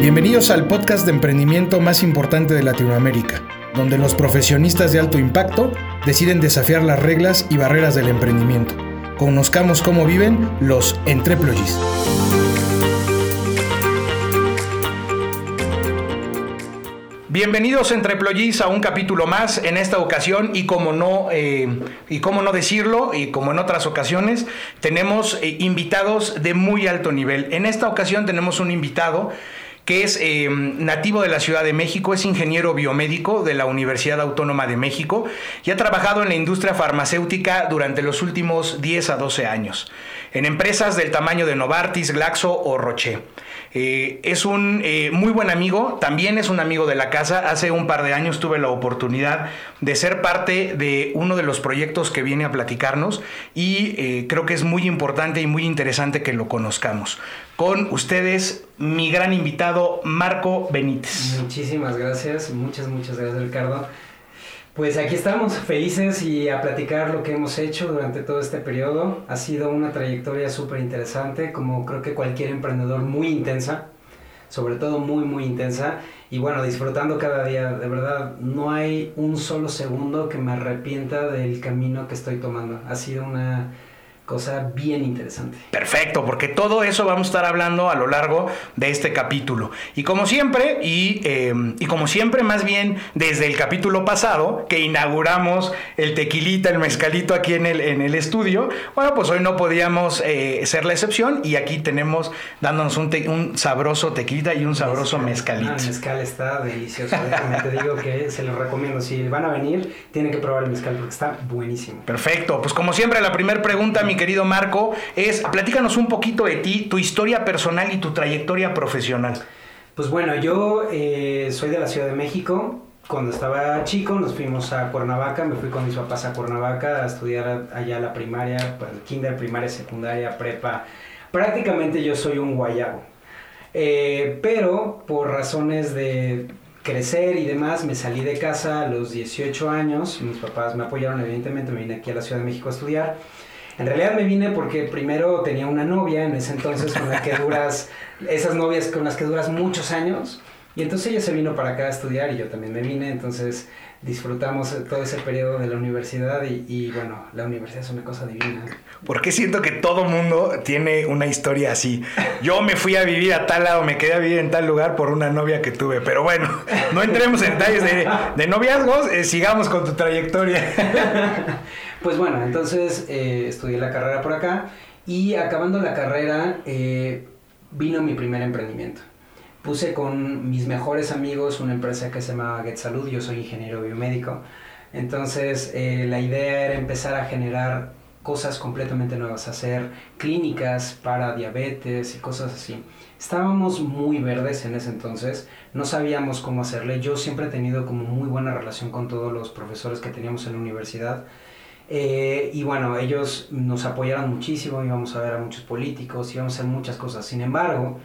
Bienvenidos al podcast de emprendimiento más importante de Latinoamérica, donde los profesionistas de alto impacto deciden desafiar las reglas y barreras del emprendimiento. Conozcamos cómo viven los entreployees. Bienvenidos Entreployees a un capítulo más en esta ocasión y como no eh, y cómo no decirlo y como en otras ocasiones tenemos eh, invitados de muy alto nivel. En esta ocasión tenemos un invitado que es eh, nativo de la Ciudad de México, es ingeniero biomédico de la Universidad Autónoma de México y ha trabajado en la industria farmacéutica durante los últimos 10 a 12 años, en empresas del tamaño de Novartis, Glaxo o Roche. Eh, es un eh, muy buen amigo, también es un amigo de la casa. Hace un par de años tuve la oportunidad de ser parte de uno de los proyectos que viene a platicarnos y eh, creo que es muy importante y muy interesante que lo conozcamos. Con ustedes, mi gran invitado, Marco Benítez. Muchísimas gracias, muchas, muchas gracias Ricardo. Pues aquí estamos, felices y a platicar lo que hemos hecho durante todo este periodo. Ha sido una trayectoria súper interesante, como creo que cualquier emprendedor, muy intensa, sobre todo muy, muy intensa. Y bueno, disfrutando cada día, de verdad, no hay un solo segundo que me arrepienta del camino que estoy tomando. Ha sido una cosa bien interesante. Perfecto, porque todo eso vamos a estar hablando a lo largo de este capítulo. Y como siempre, y, eh, y, como siempre, más bien desde el capítulo pasado, que inauguramos el tequilita, el mezcalito aquí en el, en el estudio, bueno, pues hoy no podíamos eh, ser la excepción y aquí tenemos dándonos un, un sabroso tequilita y un sabroso mezcalito. el mezcal está delicioso, te digo que se lo recomiendo. Si van a venir, tienen que probar el mezcal porque está buenísimo. Perfecto, pues como siempre, la primera pregunta, mi querido Marco, es platícanos un poquito de ti, tu historia personal y tu trayectoria profesional. Pues bueno, yo eh, soy de la Ciudad de México. Cuando estaba chico nos fuimos a Cuernavaca, me fui con mis papás a Cuernavaca a estudiar allá la primaria, pues, kinder, primaria, secundaria, prepa. Prácticamente yo soy un guayabo. Eh, pero por razones de crecer y demás, me salí de casa a los 18 años. Mis papás me apoyaron, evidentemente, me vine aquí a la Ciudad de México a estudiar. En realidad me vine porque primero tenía una novia en ese entonces con la que duras, esas novias con las que duras muchos años. Y entonces ella se vino para acá a estudiar y yo también me vine, entonces disfrutamos todo ese periodo de la universidad y, bueno, la universidad es una cosa divina. Porque siento que todo mundo tiene una historia así. Yo me fui a vivir a tal lado, me quedé a vivir en tal lugar por una novia que tuve, pero bueno, no entremos en detalles de, noviazgos, eh, sigamos con tu trayectoria. Pues bueno, entonces eh, estudié la carrera por acá y acabando la carrera eh, vino mi primer emprendimiento. Puse con mis mejores amigos una empresa que se llama Get Salud, yo soy ingeniero biomédico. Entonces eh, la idea era empezar a generar cosas completamente nuevas, hacer clínicas para diabetes y cosas así. Estábamos muy verdes en ese entonces, no sabíamos cómo hacerle. Yo siempre he tenido como muy buena relación con todos los profesores que teníamos en la universidad eh, y bueno, ellos nos apoyaron muchísimo, íbamos a ver a muchos políticos, íbamos a hacer muchas cosas. Sin embargo,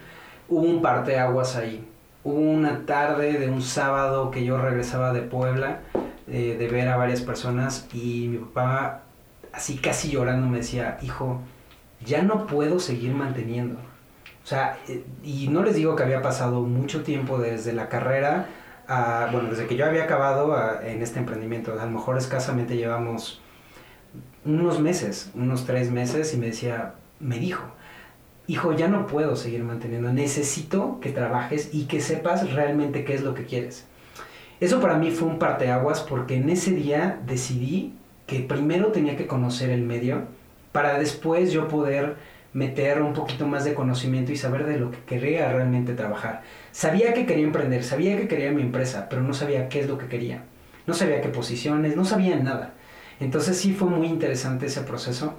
hubo un parteaguas ahí. Hubo una tarde de un sábado que yo regresaba de Puebla eh, de ver a varias personas y mi papá, así casi llorando, me decía, hijo, ya no puedo seguir manteniendo. O sea, eh, y no les digo que había pasado mucho tiempo desde la carrera a, bueno, desde que yo había acabado en este emprendimiento. A lo mejor escasamente llevamos unos meses, unos tres meses, y me decía, me dijo, hijo, ya no puedo seguir manteniendo, necesito que trabajes y que sepas realmente qué es lo que quieres. Eso para mí fue un parteaguas porque en ese día decidí que primero tenía que conocer el medio para después yo poder meter un poquito más de conocimiento y saber de lo que quería realmente trabajar. Sabía que quería emprender, sabía que quería mi empresa, pero no sabía qué es lo que quería. No sabía qué posiciones, no sabía nada. Entonces sí fue muy interesante ese proceso.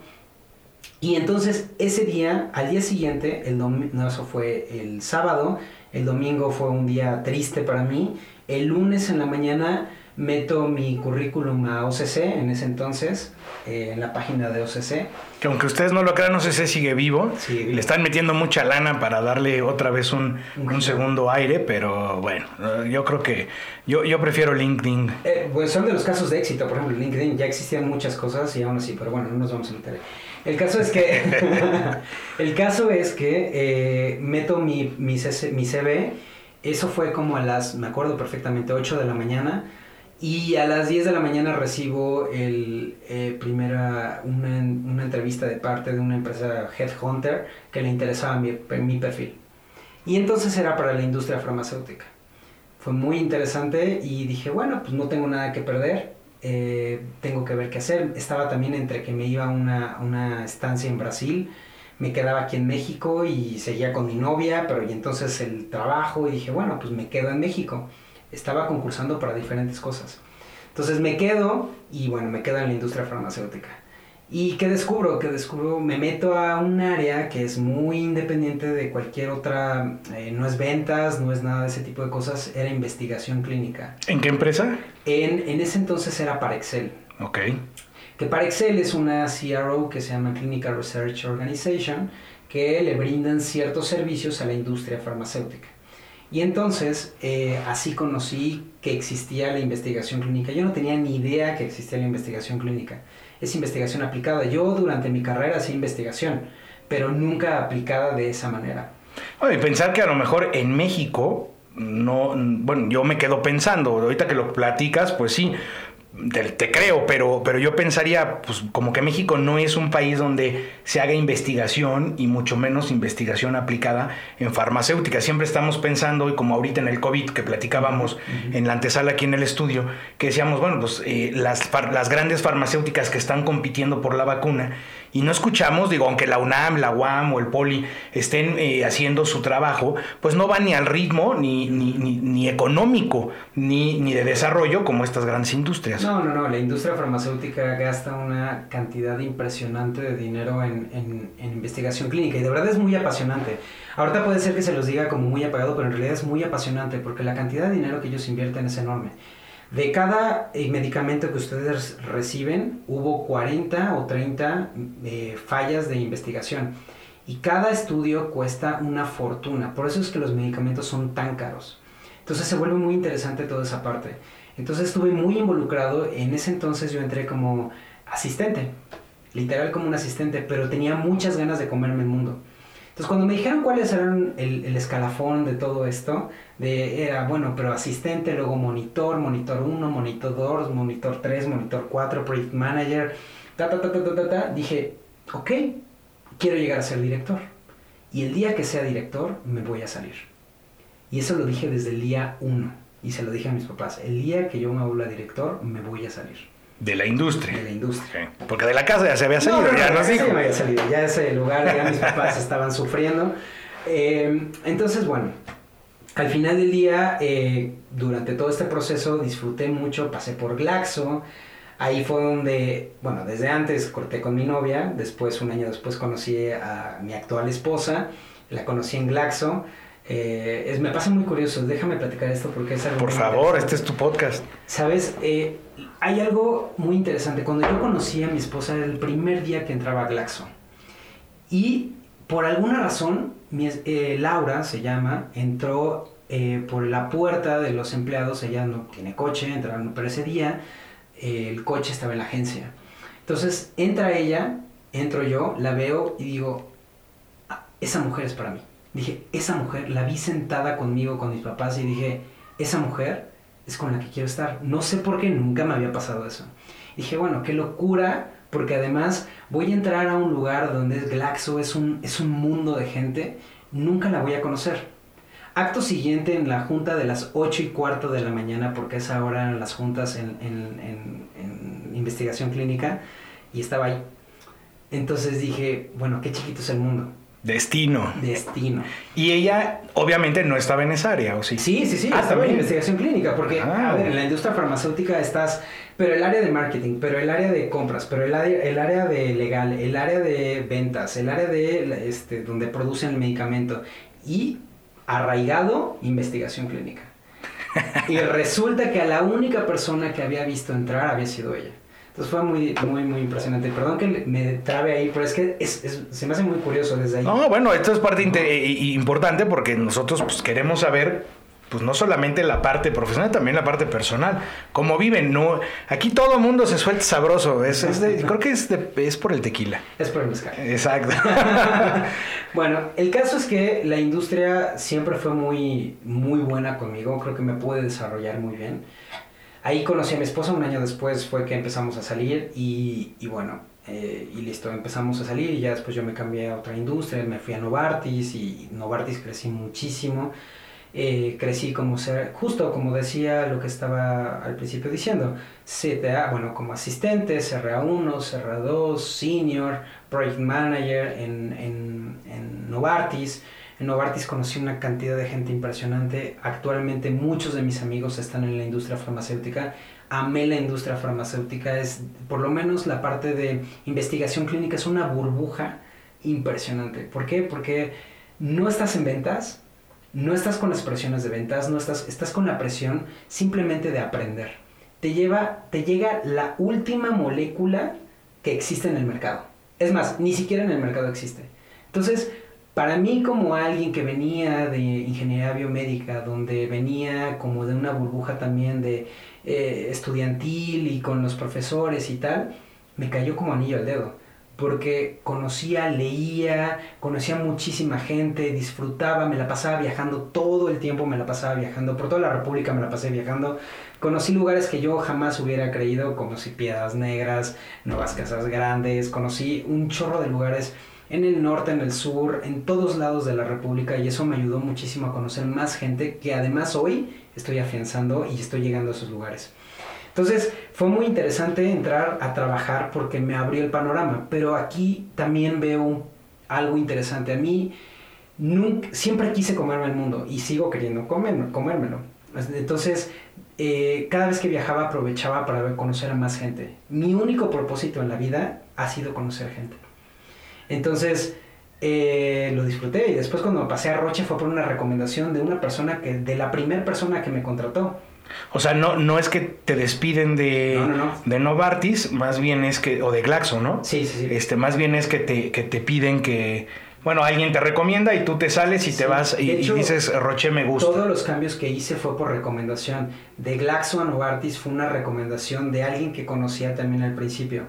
Y entonces ese día, al día siguiente, el no, eso fue el sábado, el domingo fue un día triste para mí, el lunes en la mañana meto mi currículum a OCC en ese entonces, eh, en la página de OCC. Que aunque ustedes no lo crean, OCC sigue vivo. Le están metiendo mucha lana para darle otra vez un, un, segundo aire, pero bueno, yo creo que yo, yo prefiero LinkedIn. Eh, pues son de los casos de éxito, por ejemplo, LinkedIn ya existían muchas cosas y aún así, pero bueno, no nos vamos a meter. El caso es que, el caso es que eh, meto mi, mi, mi CV Eso fue como a las, me acuerdo perfectamente, 8 de la mañana. Y a las 10 de la mañana recibo el, eh, primera, una, una, entrevista de parte de una empresa Headhunter que le interesaba mi, mi perfil. Y entonces era para la industria farmacéutica. Fue muy interesante y dije, bueno, pues no tengo nada que perder, eh, tengo que ver qué hacer. Estaba también entre que me iba a una, una estancia en Brasil, me quedaba aquí en México y seguía con mi novia, pero entonces el trabajo y dije, bueno, pues me quedo en México. Estaba concursando para diferentes cosas. Entonces me quedo y bueno, me quedo en la industria farmacéutica. ¿Y qué descubro? Que descubro, me meto a un área que es muy independiente de cualquier otra, eh, no es ventas, no es nada de ese tipo de cosas, era investigación clínica. ¿En qué empresa? En, en ese entonces era para Excel. Ok. Que para Excel es una CRO que se llama Clinical Research Organization, que le brindan ciertos servicios a la industria farmacéutica. Y entonces, eh, así conocí que existía la investigación clínica. Yo no tenía ni idea que existía la investigación clínica es investigación aplicada. Yo durante mi carrera hacía investigación, pero nunca aplicada de esa manera. y pensar que a lo mejor en México, no, bueno, yo me quedo pensando, ahorita que lo platicas, pues sí, te, creo, pero, pero yo pensaría, pues como que México no es un país donde se haga investigación y mucho menos investigación aplicada en farmacéutica. Siempre estamos pensando, y como ahorita en el COVID que platicábamos en la antesala aquí en el estudio, que decíamos, bueno, pues eh, las, las grandes farmacéuticas que están compitiendo por la vacuna y no escuchamos, digo, aunque la UNAM, la UAM o el POLI estén eh, haciendo su trabajo, pues no van ni al ritmo ni, ni, ni, económico ni, ni, de desarrollo como estas grandes industrias. No, no, no, la industria farmacéutica gasta una cantidad impresionante de dinero en, en, en investigación clínica y de verdad es muy apasionante. Ahorita puede ser que se los diga como muy apagado, pero en realidad es muy apasionante porque la cantidad de dinero que ellos invierten es enorme. De cada eh, medicamento que ustedes reciben, hubo 40 o 30 eh, fallas de investigación. Y cada estudio cuesta una fortuna. Por eso es que los medicamentos son tan caros. Entonces se vuelve muy interesante toda esa parte. Entonces estuve muy involucrado. En ese entonces yo entré como asistente. Literal como un asistente. Pero tenía muchas ganas de comerme el mundo. Entonces cuando me dijeron cuáles eran el, el escalafón de todo esto, era, bueno, pero asistente, luego monitor, monitor 1, monitor 2, monitor 3, monitor 4, project manager, ta, ta, ta, ta, ta, ta, dije, ok, quiero llegar a ser director. Y el día que sea director, me voy a salir. Y eso lo dije desde el día 1. Y se lo dije a mis papás. El día que yo me vuelva director, me voy a salir. De la industria. De la industria. Porque de la casa ya se había salido, ya no, ya había salido, ya ese lugar, ya mis papás estaban sufriendo. Eh, entonces, bueno, al final del día, eh, durante todo este proceso, disfruté mucho, pasé por Glaxo. Ahí fue donde, bueno, desde antes corté con mi novia, después, un año después, conocí a mi actual esposa, la conocí en Glaxo. Eh, es, me pasa muy curioso, déjame platicar esto porque es algo... Por favor, este es tu podcast. Sabes, eh, hay algo muy interesante. Cuando yo conocí a mi esposa era el primer día que entraba a Glaxo. Y por alguna razón, mi, eh, Laura se llama, entró por la puerta de los empleados, ella no tiene coche, entraron, pero ese día el coche estaba en la agencia. Entonces entra ella, entro yo, la veo y digo, ah, esa mujer es para mí dije, esa mujer, la vi sentada conmigo, con mis papás, y dije, esa mujer es con la que quiero estar. No sé por qué nunca me había pasado eso. dije, bueno, qué locura, porque además voy a entrar a un lugar donde es Glaxo, es un, es un mundo de gente, nunca la voy a conocer. Acto siguiente en la junta de las 8 y cuarto de la mañana, porque es ahora las juntas en, en, en investigación clínica, y estaba ahí. Entonces dije, bueno, qué chiquito es el mundo Destino. Destino. Y ella, obviamente, no estaba en esa área, ¿o sí? Sí, sí, sí, ah, estaba en investigación clínica, porque, ah. a ver, en la industria farmacéutica estás, pero el área de marketing, pero el área de compras, pero el área, el área de legal, el área de ventas, el área de, este, donde producen el medicamento, y arraigado, investigación clínica. y resulta que a la única persona que había visto entrar había sido ella. Entonces fue muy, muy, muy impresionante. Perdón que me trabe ahí, pero es que se me hace muy curioso desde ahí. No, bueno, esto es parte importante porque nosotros pues, queremos saber pues no solamente la parte profesional, también la parte personal. Cómo viven, no. Aquí todo el mundo se suelta sabroso. Es, creo que es, es por el tequila. Es por el mezcal. Exacto. Bueno, el caso es que la industria siempre fue muy, muy buena conmigo, creo que me pude desarrollar muy bien. Ahí conocí a mi esposa, un año después fue que empezamos a salir y, y bueno, eh, y listo, empezamos a salir y ya después yo me cambié a otra industria, me fui a Novartis y Novartis crecí muchísimo. Eh, crecí como ser, justo como decía lo que estaba al principio diciendo, CTA, bueno, como asistente, CRA1, CRA2, Senior, Project Manager en, en, en Novartis. En Novartis conocí una cantidad de gente impresionante. Actualmente muchos de mis amigos están en la industria farmacéutica. Amé la industria farmacéutica. Es, por lo menos la parte de investigación clínica es una burbuja impresionante. ¿Por qué? Porque no estás en ventas, no estás con las presiones de ventas, no estás, estás con la presión simplemente de aprender. Te, lleva, te llega la última molécula que existe en el mercado. Es más, ni siquiera en el mercado existe. Entonces, para mí como alguien que venía de ingeniería biomédica, donde venía como de una burbuja también de eh, estudiantil y con los profesores y tal, me cayó como anillo al dedo porque conocía, leía, conocía muchísima gente, disfrutaba, me la pasaba viajando todo el tiempo, me la pasaba viajando, por toda la República me la pasé viajando. Conocí lugares que yo jamás hubiera creído, conocí Piedras Negras, Nuevas Casas Grandes, conocí un chorro de lugares en el norte, en el sur, en todos lados de la República y eso me ayudó muchísimo a conocer más gente que además hoy estoy afianzando y estoy llegando a esos lugares. Entonces fue muy interesante entrar a trabajar porque me abrió el panorama, pero aquí también veo algo interesante. A mí nunca, siempre quise comerme el mundo y sigo queriendo comer, comérmelo. Entonces, eh, cada vez que viajaba aprovechaba para conocer a más gente. Mi único propósito en la vida ha sido conocer gente. Entonces, eh, lo disfruté y después cuando pasé a Roche fue por una recomendación de una persona que, de la primera persona que me contrató. O sea, no, no es que te despiden de, de Novartis, más bien es que, o de Glaxo, ¿no? Sí, sí, sí. Este, más bien es que te, que te piden que, bueno, alguien te recomienda y tú te sales y te vas y, dices, Roche me gusta. Todos los cambios que hice fue por recomendación. De Glaxo a Novartis fue una recomendación de alguien que conocía también al principio.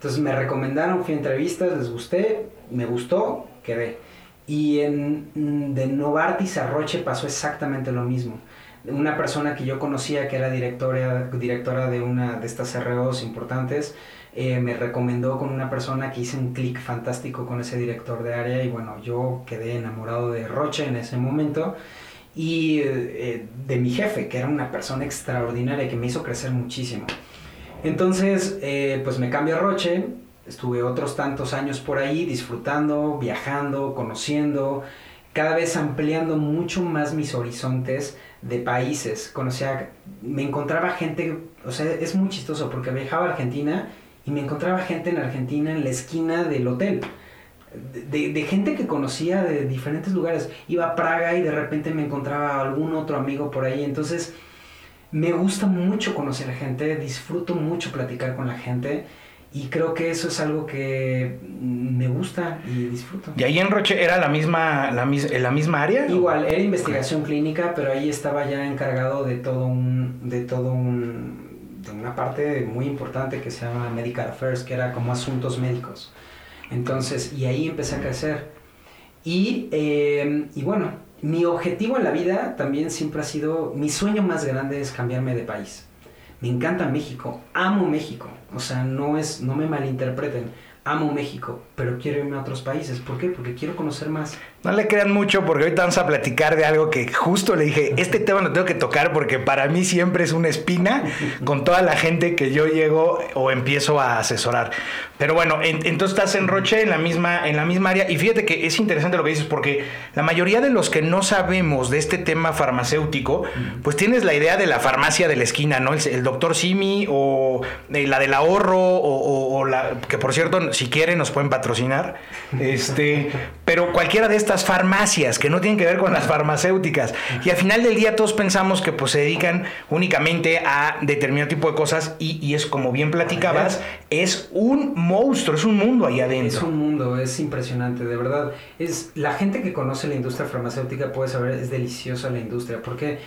Entonces me recomendaron, fui a entrevistas, les gusté, me gustó, quedé. Y en, de Novartis a Roche pasó exactamente lo mismo una persona que yo conocía que era directora, directora de una de estas CROs importantes, eh, me recomendó con una persona que hice un clic fantástico con ese director de área y bueno, yo quedé enamorado de Roche en ese momento y eh, de mi jefe, que era una persona extraordinaria que me hizo crecer muchísimo. Entonces, eh, pues me cambio a Roche, estuve otros tantos años por ahí disfrutando, viajando, conociendo, cada vez ampliando mucho más mis horizontes de países. Conocía, me encontraba gente, o sea, es muy chistoso porque viajaba a Argentina y me encontraba gente en Argentina en la esquina del hotel. De, de, gente que conocía de diferentes lugares. Iba a Praga y de repente me encontraba algún otro amigo por ahí. Entonces, me gusta mucho conocer gente, disfruto mucho platicar con la gente y creo que eso es algo que me gusta y disfruto. ¿Y ahí en Roche era la misma, la, la misma área? Igual, era investigación clínica, pero ahí estaba ya encargado de todo un, de todo un, de una parte muy importante que se llama Medical Affairs, que era como asuntos médicos. Entonces, y ahí empecé a crecer. Y, eh, y bueno, mi objetivo en la vida también siempre ha sido, mi sueño más grande es cambiarme de país. Me encanta México, amo México, o sea, no es, no me malinterpreten amo México, pero quiero irme a otros países. ¿Por qué? Porque quiero conocer más. No le crean mucho porque ahorita vamos a platicar de algo que justo le dije, este tema lo tengo que tocar porque para mí siempre es una espina con toda la gente que yo llego o empiezo a asesorar. Pero bueno, entonces estás en Roche, en la, misma, en la misma área, y fíjate que es interesante lo que dices porque la mayoría de los que no sabemos de este tema farmacéutico, pues tienes la idea de la farmacia de la esquina, ¿no? El, doctor Simi o eh, la del ahorro o, o la, que por cierto si quieren nos pueden patrocinar. Este, pero cualquiera de estas farmacias que no tienen que ver con las farmacéuticas. Y al final del día todos pensamos que pues se dedican únicamente a determinado tipo de cosas y, es como bien platicabas, es un monstruo, es un mundo ahí adentro. Es un mundo, es impresionante, de verdad. Es la gente que conoce la industria farmacéutica puede saber, es deliciosa la industria, porque,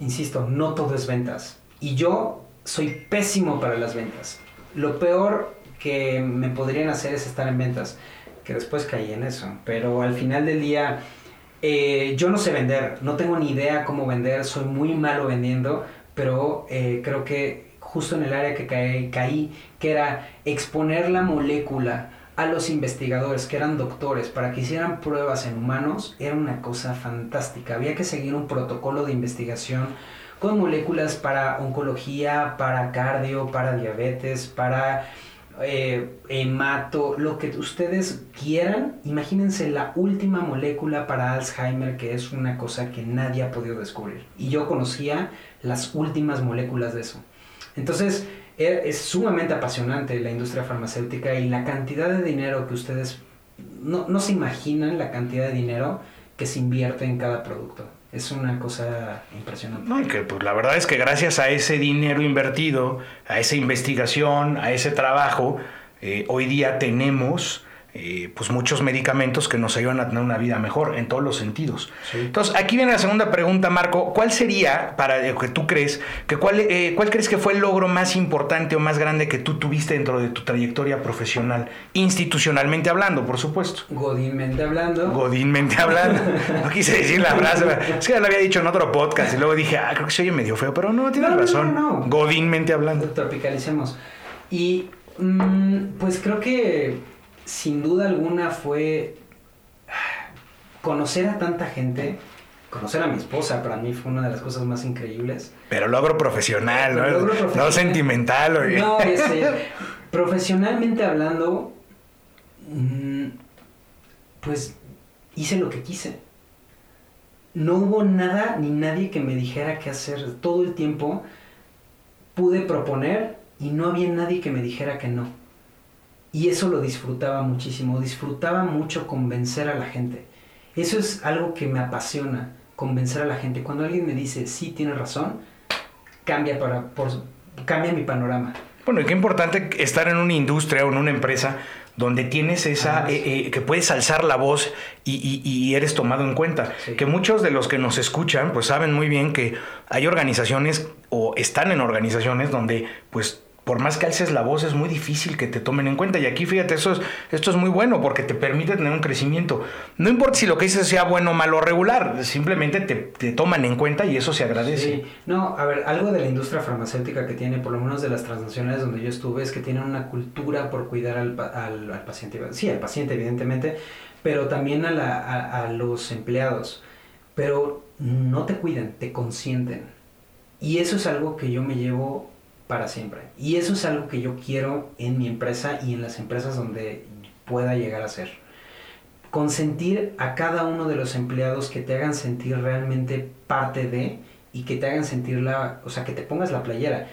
insisto, no todo es ventas. Y yo soy pésimo para las ventas. Lo peor que me podrían hacer es estar en ventas. que después caí en eso. Pero al final del día, eh, yo no sé vender, no tengo ni idea cómo vender, soy muy malo vendiendo, pero eh, creo que justo en el área que caí, caí, que era exponer la molécula a los investigadores que eran doctores para que hicieran pruebas en humanos, era una cosa fantástica. Había que seguir un protocolo de investigación con moléculas para oncología, para cardio, para diabetes, para eh, hemato, lo que ustedes quieran. Imagínense la última molécula para Alzheimer, que es una cosa que nadie ha podido descubrir. Y yo conocía las últimas moléculas de eso. Entonces, e, es sumamente apasionante la industria farmacéutica y la cantidad de dinero que ustedes no, no se imaginan la cantidad de dinero que se invierte en cada producto es una cosa impresionante. No, que pues la verdad es que gracias a ese dinero invertido, a esa investigación, a ese trabajo, eh, hoy día tenemos eh, pues muchos medicamentos que nos ayudan a tener una vida mejor en todos los sentidos. Entonces, aquí viene la segunda pregunta, Marco. ¿Cuál sería, para lo que tú crees, que cuál, eh, cuál crees que fue el logro más importante o más grande que tú tuviste dentro de tu trayectoria profesional, institucionalmente hablando, por supuesto? Godínmente hablando. Godínmente hablando. no quise decir la frase, es que ya lo había dicho en otro podcast y luego dije, ah, creo que se oye medio feo, pero no, tienes razón. No, Godínmente hablando. Tropicalicemos. Y mm, pues creo que sin duda alguna fue conocer a tanta gente. Conocer a mi esposa para mí fue una de las cosas más increíbles. Pero logro profesional, ¿no? No sentimental. Oye. No, profesionalmente hablando, mm, pues hice lo que quise. No hubo nada ni nadie que me dijera qué hacer. Todo el tiempo pude proponer y no había nadie que me dijera que no. Y eso lo disfrutaba muchísimo, disfrutaba mucho convencer a la gente. Eso es algo que me apasiona, convencer a la gente. Cuando alguien me dice, sí, tiene razón, cambia, para, por, cambia mi panorama. Bueno, y qué importante estar en una industria o en una empresa donde tienes esa, eh, eh, que puedes alzar la voz y, eres tomado en cuenta. Que muchos de los que nos escuchan, pues saben muy bien que hay organizaciones o están en organizaciones donde, pues, por más que alces la voz, es muy difícil que te tomen en cuenta. Y aquí, fíjate, eso es, esto es muy bueno porque te permite tener un crecimiento. No importa si lo que dices sea bueno, malo o regular, simplemente te, toman en cuenta y eso se agradece. Sí, no, a ver, algo de la industria farmacéutica que tiene, por lo menos de las transnacionales donde yo estuve, es que tienen una cultura por cuidar al, al, paciente. Sí, al paciente, evidentemente, pero también a, la, a los empleados. Pero no te cuidan, te consienten. Y eso es algo que yo me llevo para siempre. Y eso es algo que yo quiero en mi empresa y en las empresas donde pueda llegar a ser. Consentir a cada uno de los empleados que te hagan sentir realmente parte de y que te hagan sentir la, o sea, que te pongas la playera.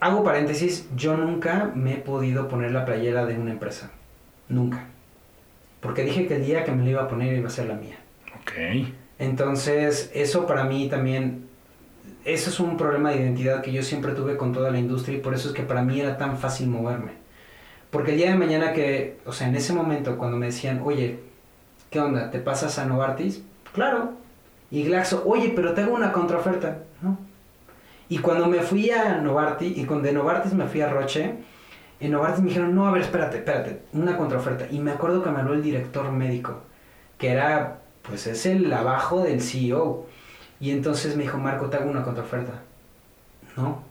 Hago paréntesis, yo nunca me he podido poner la playera de una empresa. Nunca. Porque dije que el día que me la iba a poner iba a ser la mía. Ok. Entonces, eso para mí también eso es un problema de identidad que yo siempre tuve con toda la industria y por eso es que para mí era tan fácil moverme. Porque el día de mañana que, o sea, en ese momento cuando me decían, oye, ¿qué onda? ¿Te pasas a Novartis? Claro. Y Glaxo, oye, pero te hago una contraoferta. Y cuando me fui a Novartis, y con de Novartis me fui a Roche, en Novartis me dijeron, no, a ver, espérate, espérate, una contraoferta. Y me acuerdo que me habló el director médico, que era, pues es el abajo del CEO. Y entonces me dijo, Marco, te hago una contraoferta. ¿No?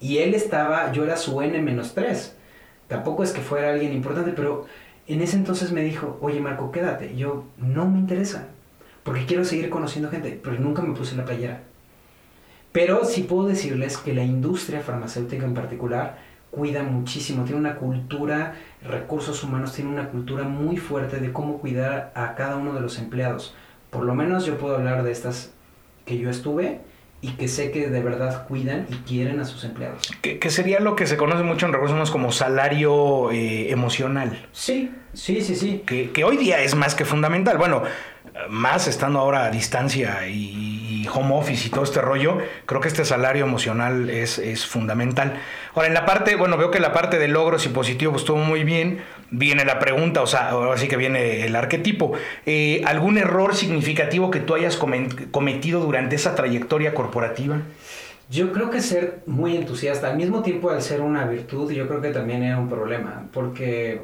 Y él estaba, yo era su N-3. Tampoco es que fuera alguien importante, pero en ese entonces me dijo, oye Marco, quédate. Yo, no me interesa, porque quiero seguir conociendo gente, pero nunca me puse la playera. Pero sí puedo decirles que la industria farmacéutica en particular cuida muchísimo, tiene una cultura, recursos humanos, tiene una cultura muy fuerte de cómo cuidar a cada uno de los empleados. Por lo menos yo puedo hablar de estas que yo estuve y que sé que de verdad cuidan y quieren a sus empleados. Que, sería lo que se conoce mucho en recursos humanos como salario eh, emocional. Sí, sí, sí, sí. Que, que, hoy día es más que fundamental. Bueno, más estando ahora a distancia y, home office y todo este rollo, creo que este salario emocional es, es, fundamental. Ahora, en la parte, bueno, veo que la parte de logros y positivo pues, estuvo muy bien. Viene la pregunta, o sea, ahora sí que viene el arquetipo. Eh, ¿Algún error significativo que tú hayas cometido durante esa trayectoria corporativa? Yo creo que ser muy entusiasta, al mismo tiempo al ser una virtud, yo creo que también era un problema, porque,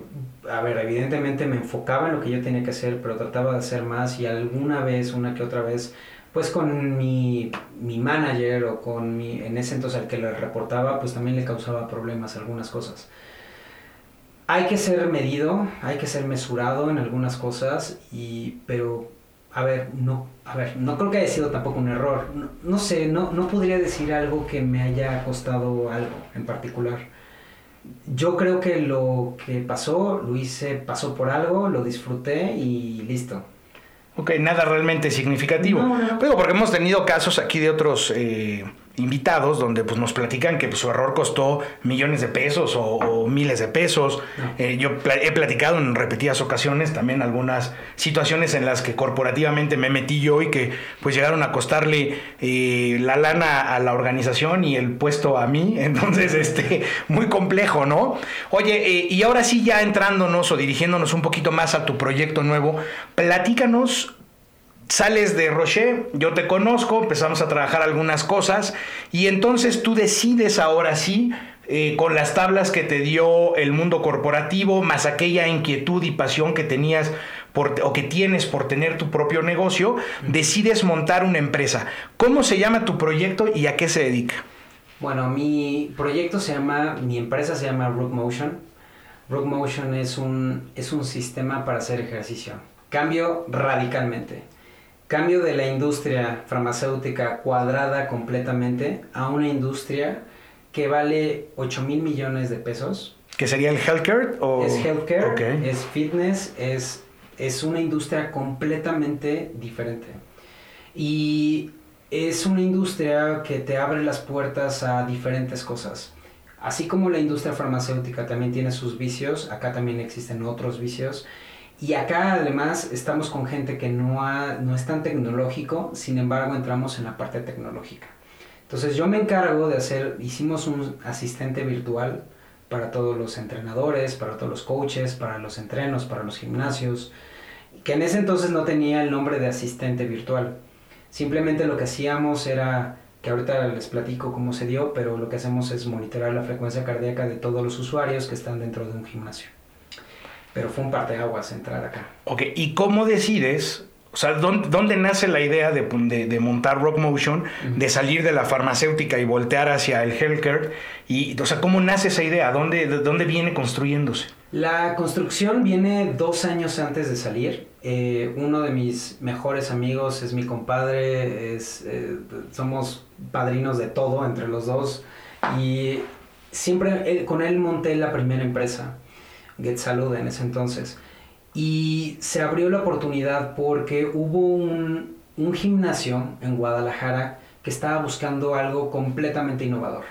a ver, evidentemente me enfocaba en lo que yo tenía que hacer, pero trataba de hacer más y alguna vez, una que otra vez, pues con mi, mi manager o con mi, en ese entonces al que le reportaba, pues también le causaba problemas algunas cosas. Hay que ser medido, hay que ser mesurado en algunas cosas, y, pero a ver, no, a ver, no creo que haya sido tampoco un error. No, sé, no, no podría decir algo que me haya costado algo en particular. Yo creo que lo que pasó, lo hice, pasó por algo, lo disfruté y listo. Ok, nada realmente significativo. Pero porque hemos tenido casos aquí de otros eh, invitados donde pues, nos platican que pues, su error costó millones de pesos o, miles de pesos. Eh, yo he platicado en repetidas ocasiones también algunas situaciones en las que corporativamente me metí yo y que pues llegaron a costarle eh, la lana a la organización y el puesto a mí. Entonces, este, muy complejo, ¿no? Oye, eh, y ahora sí ya entrándonos o dirigiéndonos un poquito más a tu proyecto nuevo, platícanos sales de Rocher, yo te conozco, empezamos a trabajar algunas cosas y entonces tú decides ahora sí, eh, con las tablas que te dio el mundo corporativo, más aquella inquietud y pasión que tenías o que tienes por tener tu propio negocio, decides montar una empresa. ¿Cómo se llama tu proyecto y a qué se dedica? Bueno, mi proyecto se llama, mi empresa se llama Rook Motion. Rook Motion es un, es un sistema para hacer ejercicio. Cambio radicalmente cambio de la industria farmacéutica cuadrada completamente a una industria que vale 8 mil millones de pesos. ¿Que sería el healthcare? O... Es healthcare, es fitness, es, es una industria completamente diferente. Y es una industria que te abre las puertas a diferentes cosas. Así como la industria farmacéutica también tiene sus vicios, acá también existen otros vicios y acá además estamos con gente que no, no es tan tecnológico, sin embargo entramos en la parte tecnológica. Entonces yo me encargo de hacer, hicimos un asistente virtual para todos los entrenadores, para todos los coaches, para los entrenos, para los gimnasios, que en ese entonces no tenía el nombre de asistente virtual. Simplemente lo que hacíamos era, que ahorita les platico cómo se dio, pero lo que hacemos es monitorar la frecuencia cardíaca de todos los usuarios que están dentro de un gimnasio. Pero fue un parteaguas entrar acá. Ok, ¿y cómo decides o sea, ¿dónde, nace la idea de, de, montar Rock Motion, de salir de la farmacéutica y voltear hacia el healthcare? Y, o sea, ¿cómo nace esa idea? ¿Dónde, ¿Dónde viene construyéndose? La construcción viene dos años antes de salir. Eh, uno de mis mejores amigos es mi compadre, es, eh, somos padrinos de todo entre los dos. Y siempre con él monté la primera empresa. Get Salud en ese entonces. Y se abrió la oportunidad porque hubo un, un gimnasio en Guadalajara que estaba buscando algo completamente innovador.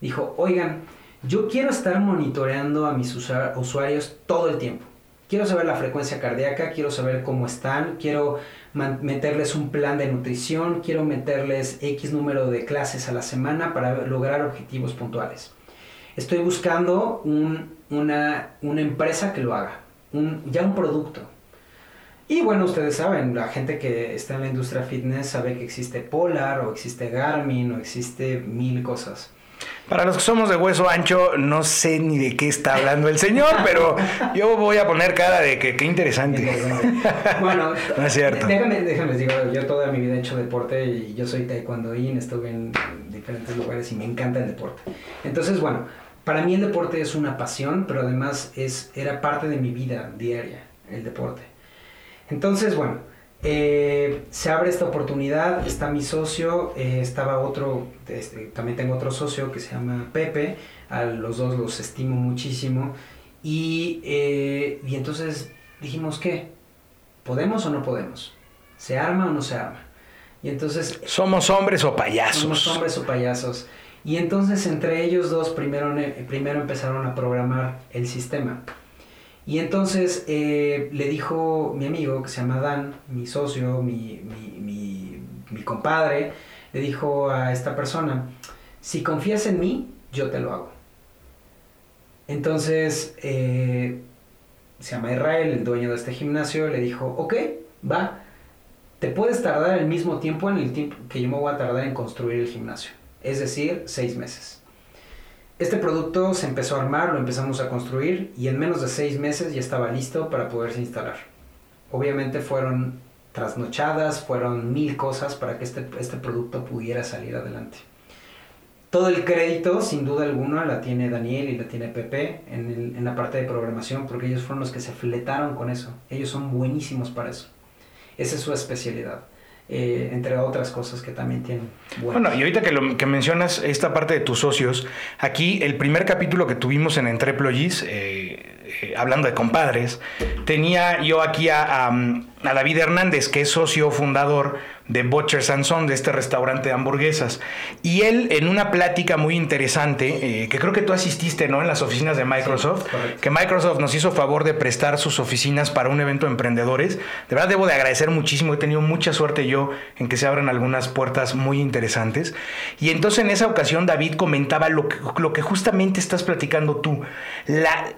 Dijo, oigan, yo quiero estar monitoreando a mis usuarios todo el tiempo. Quiero saber la frecuencia cardíaca, quiero saber cómo están, quiero meterles un plan de nutrición, quiero meterles X número de clases a la semana para lograr objetivos puntuales. Estoy buscando un una, una empresa que lo haga, un, ya un producto. Y bueno, ustedes saben, la gente que está en la industria fitness sabe que existe Polar o existe Garmin o existe mil cosas. Para los que somos de hueso ancho, no sé ni de qué está hablando el señor, pero yo voy a poner cara de que qué interesante. bueno, no es cierto. Déjame, déjame digo, yo toda mi vida he hecho deporte y yo soy taekwondoín, estuve en diferentes lugares y me encanta el deporte. Entonces, bueno, para mí el deporte es una pasión, pero además es, era parte de mi vida diaria, el deporte. Entonces, bueno, eh, se abre esta oportunidad, está mi socio, eh, estaba otro, este, también tengo otro socio que se llama Pepe, a los dos los estimo muchísimo, y, eh, y entonces dijimos, ¿qué? ¿Podemos o no podemos? ¿Se arma o no se arma? Y entonces... ¿Somos hombres o payasos? Somos hombres o payasos. Y entonces entre ellos dos primero, primero empezaron a programar el sistema. Y entonces eh, le dijo mi amigo, que se llama Dan, mi socio, mi, compadre, le dijo a esta persona, si confías en mí, yo te lo hago. Entonces, eh, se llama Israel, el dueño de este gimnasio, le dijo, ok, va, te puedes tardar el mismo tiempo en el tiempo que yo me voy a tardar en construir el gimnasio es decir, seis meses. Este producto se empezó a armar, lo empezamos a construir y en menos de seis meses ya estaba listo para poderse instalar. Obviamente fueron trasnochadas, fueron mil cosas para que este, este producto pudiera salir adelante. Todo el crédito, sin duda alguna, la tiene Daniel y la tiene Pepe en, en la parte de programación, porque ellos fueron los que se fletaron con eso. Ellos son buenísimos para eso. Esa es su especialidad. Eh, entre otras cosas que también tienen. Bueno, y ahorita que, lo, que mencionas esta parte de tus socios, aquí el primer capítulo que tuvimos en Entreployees, eh, eh, hablando de compadres, tenía yo aquí a, a David Hernández, que es socio fundador de Butcher's and Son, de este restaurante de hamburguesas. Y él, en una plática muy interesante, eh, que creo que tú asististe, ¿no? En las oficinas de Microsoft, que Microsoft nos hizo favor de prestar sus oficinas para un evento de emprendedores. De verdad debo de agradecer muchísimo, he tenido mucha suerte yo en que se abran algunas puertas muy interesantes. Y entonces en esa ocasión David comentaba lo que, lo que justamente estás platicando tú. La...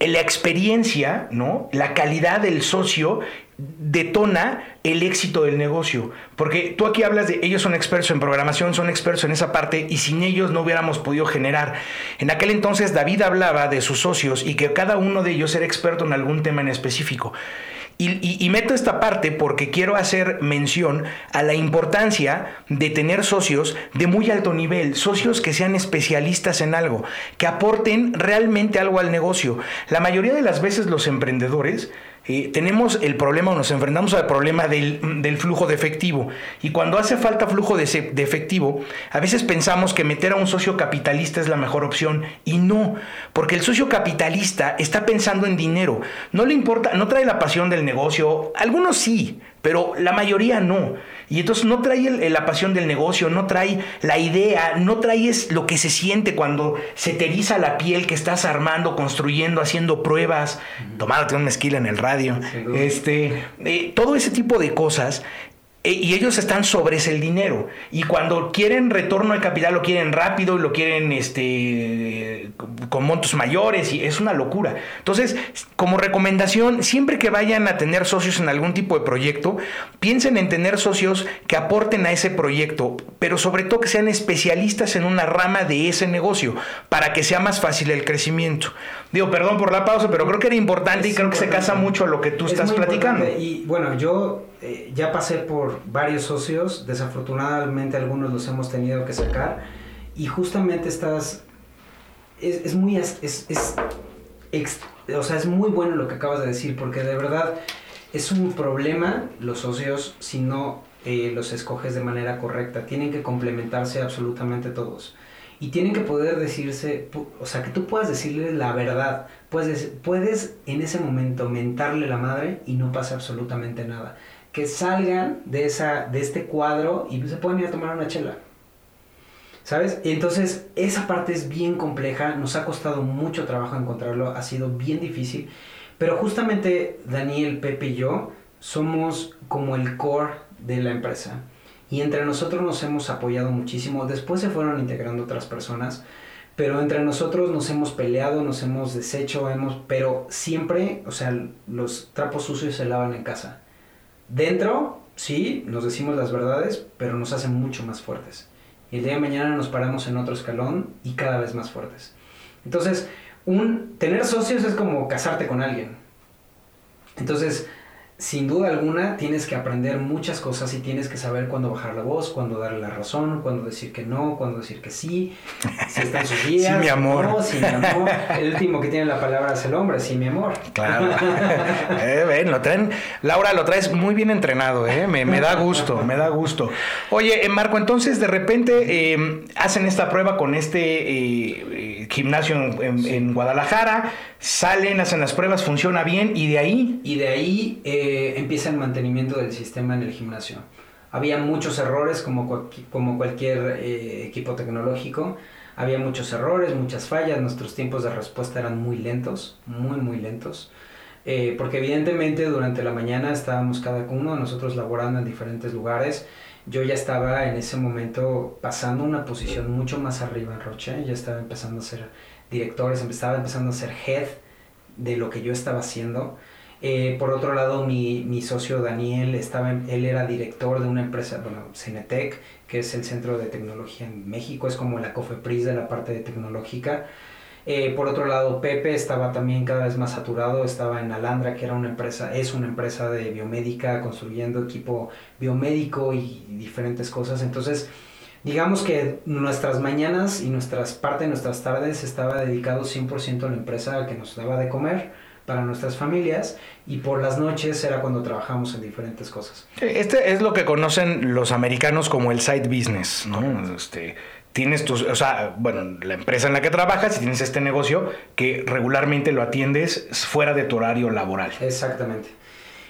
La experiencia, ¿no? La calidad del socio detona el éxito del negocio. Porque tú aquí hablas de ellos son expertos en programación, son expertos en esa parte y sin ellos no hubiéramos podido generar. En aquel entonces David hablaba de sus socios y que cada uno de ellos era experto en algún tema en específico. Y, meto esta parte porque quiero hacer mención a la importancia de tener socios de muy alto nivel, socios que sean especialistas en algo, que aporten realmente algo al negocio. La mayoría de las veces los emprendedores eh, tenemos el problema o nos enfrentamos al problema del, flujo de efectivo. Y cuando hace falta flujo de, de, efectivo, a veces pensamos que meter a un socio capitalista es la mejor opción. Y no, porque el socio capitalista está pensando en dinero. No le importa, no trae la pasión del negocio. Algunos sí, pero la mayoría no. Y entonces no trae la pasión del negocio, no trae la idea, no trae lo que se siente cuando se te eriza la piel que estás armando, construyendo, haciendo pruebas, tomándote un mezquil en el radio, este, eh, todo ese tipo de cosas y ellos están sobre el dinero. Y cuando quieren retorno de capital, lo quieren rápido, lo quieren este, con montos mayores, y es una locura. Entonces, como recomendación, siempre que vayan a tener socios en algún tipo de proyecto, piensen en tener socios que aporten a ese proyecto, pero sobre todo que sean especialistas en una rama de ese negocio, para que sea más fácil el crecimiento. Digo, perdón por la pausa, pero creo que era importante y creo que se casa mucho a lo que tú estás platicando. Y bueno, yo eh, ya pasé por varios socios, desafortunadamente algunos los hemos tenido que sacar, y justamente estás, es, muy, es, es, o sea, es muy bueno lo que acabas de decir, porque de verdad es un problema los socios si no eh, los escoges de manera correcta, tienen que complementarse absolutamente todos. Y tienen que poder decirse, o sea, que tú puedas decirle la verdad. Puedes, puedes en ese momento mentarle la madre y no pasa absolutamente nada que salgan de, esa, de este cuadro y se pueden ir a tomar una chela. ¿Sabes? Entonces esa parte es bien compleja, nos ha costado mucho trabajo encontrarlo, ha sido bien difícil, pero justamente Daniel, Pepe y yo somos como el core de la empresa y entre nosotros nos hemos apoyado muchísimo, después se fueron integrando otras personas, pero entre nosotros nos hemos peleado, nos hemos deshecho, hemos, pero siempre, o sea, los trapos sucios se lavan en casa. Dentro, sí, nos decimos las verdades, pero nos hacen mucho más fuertes. Y el día de mañana nos paramos en otro escalón y cada vez más fuertes. Entonces, un, tener socios es como casarte con alguien. Entonces, sin duda alguna tienes que aprender muchas cosas y tienes que saber cuándo bajar la voz, cuándo darle la razón, cuándo decir que no, cuándo decir que sí, si está en sus días. Sí, mi amor. No, sí, mi amor. El último que tiene la palabra es el hombre, sí, mi amor. Claro. eh, ven, lo traen, Laura, lo traes muy bien entrenado, ¿eh? Me, me da gusto, me da gusto. Oye, eh, Marco, entonces de repente eh, hacen esta prueba con este eh, gimnasio en, en Guadalajara, salen, hacen las pruebas, funciona bien y de ahí... Y de ahí empieza el mantenimiento del sistema en el gimnasio. Había muchos errores como, como cualquier eh, equipo tecnológico. Había muchos errores, muchas fallas. Nuestros tiempos de respuesta eran muy lentos, muy, muy lentos. Eh, porque evidentemente durante la mañana estábamos cada uno nosotros laborando en diferentes lugares. Yo ya estaba en ese momento pasando una posición mucho más arriba en Roche. Ya estaba empezando a ser directores, estaba empezando a ser head de lo que yo estaba haciendo. Eh, por otro lado, mi, mi, socio Daniel, estaba él era director de una empresa, bueno, Cinetec, que es el centro de tecnología en México, es como la COFEPRIS de la parte de tecnológica. Eh, por otro lado, Pepe estaba también cada vez más saturado, estaba en Alandra, que era una empresa, es una empresa de biomédica, construyendo equipo biomédico y diferentes cosas. Entonces, digamos que nuestras mañanas y nuestras parte de nuestras tardes estaba dedicado 100% a la empresa que nos daba de comer para nuestras familias y por las noches era cuando trabajamos en diferentes cosas. Este es lo que conocen los americanos como el side business, ¿no? Este, tienes tus, o sea, bueno, la empresa en la que trabajas y tienes este negocio que regularmente lo atiendes fuera de tu horario laboral. Exactamente.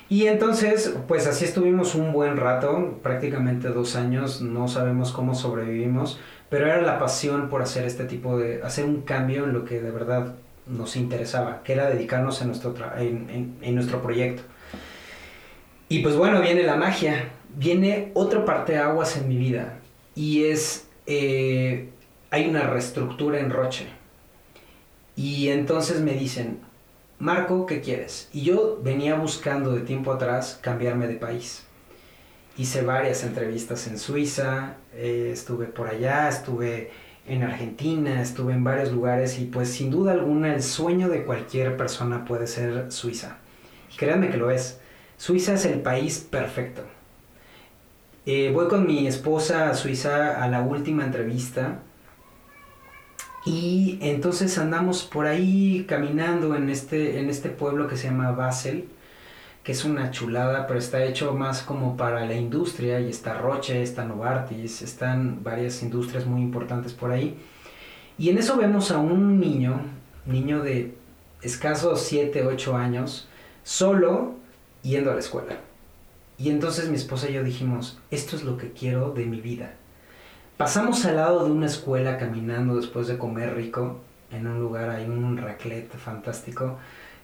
Y entonces, pues así estuvimos un buen rato, prácticamente dos años, no sabemos cómo sobrevivimos, pero era la pasión por hacer este tipo de, hacer un cambio en lo que de verdad nos interesaba, que era dedicarnos en nuestro, en, nuestro proyecto. Y pues bueno, viene la magia, viene otra parte aguas en mi vida, y es, eh, hay una reestructura en Roche. Y entonces me dicen, Marco, ¿qué quieres? Y yo venía buscando de tiempo atrás cambiarme de país. Hice varias entrevistas en Suiza, eh, estuve por allá, estuve en Argentina, estuve en varios lugares y pues sin duda alguna el sueño de cualquier persona puede ser Suiza. Y créanme que lo es. Suiza es el país perfecto. Eh, voy con mi esposa a Suiza a la última entrevista y entonces andamos por ahí caminando en este, en este pueblo que se llama Basel, que es una chulada, pero está hecho más como para la industria, y está Roche, está Novartis, están varias industrias muy importantes por ahí. Y en eso vemos a un niño, niño de escasos 7, 8 años, solo yendo a la escuela. Y entonces mi esposa y yo dijimos, esto es lo que quiero de mi vida Pasamos al lado de una escuela caminando después de comer rico, en un lugar, hay un raclette fantástico,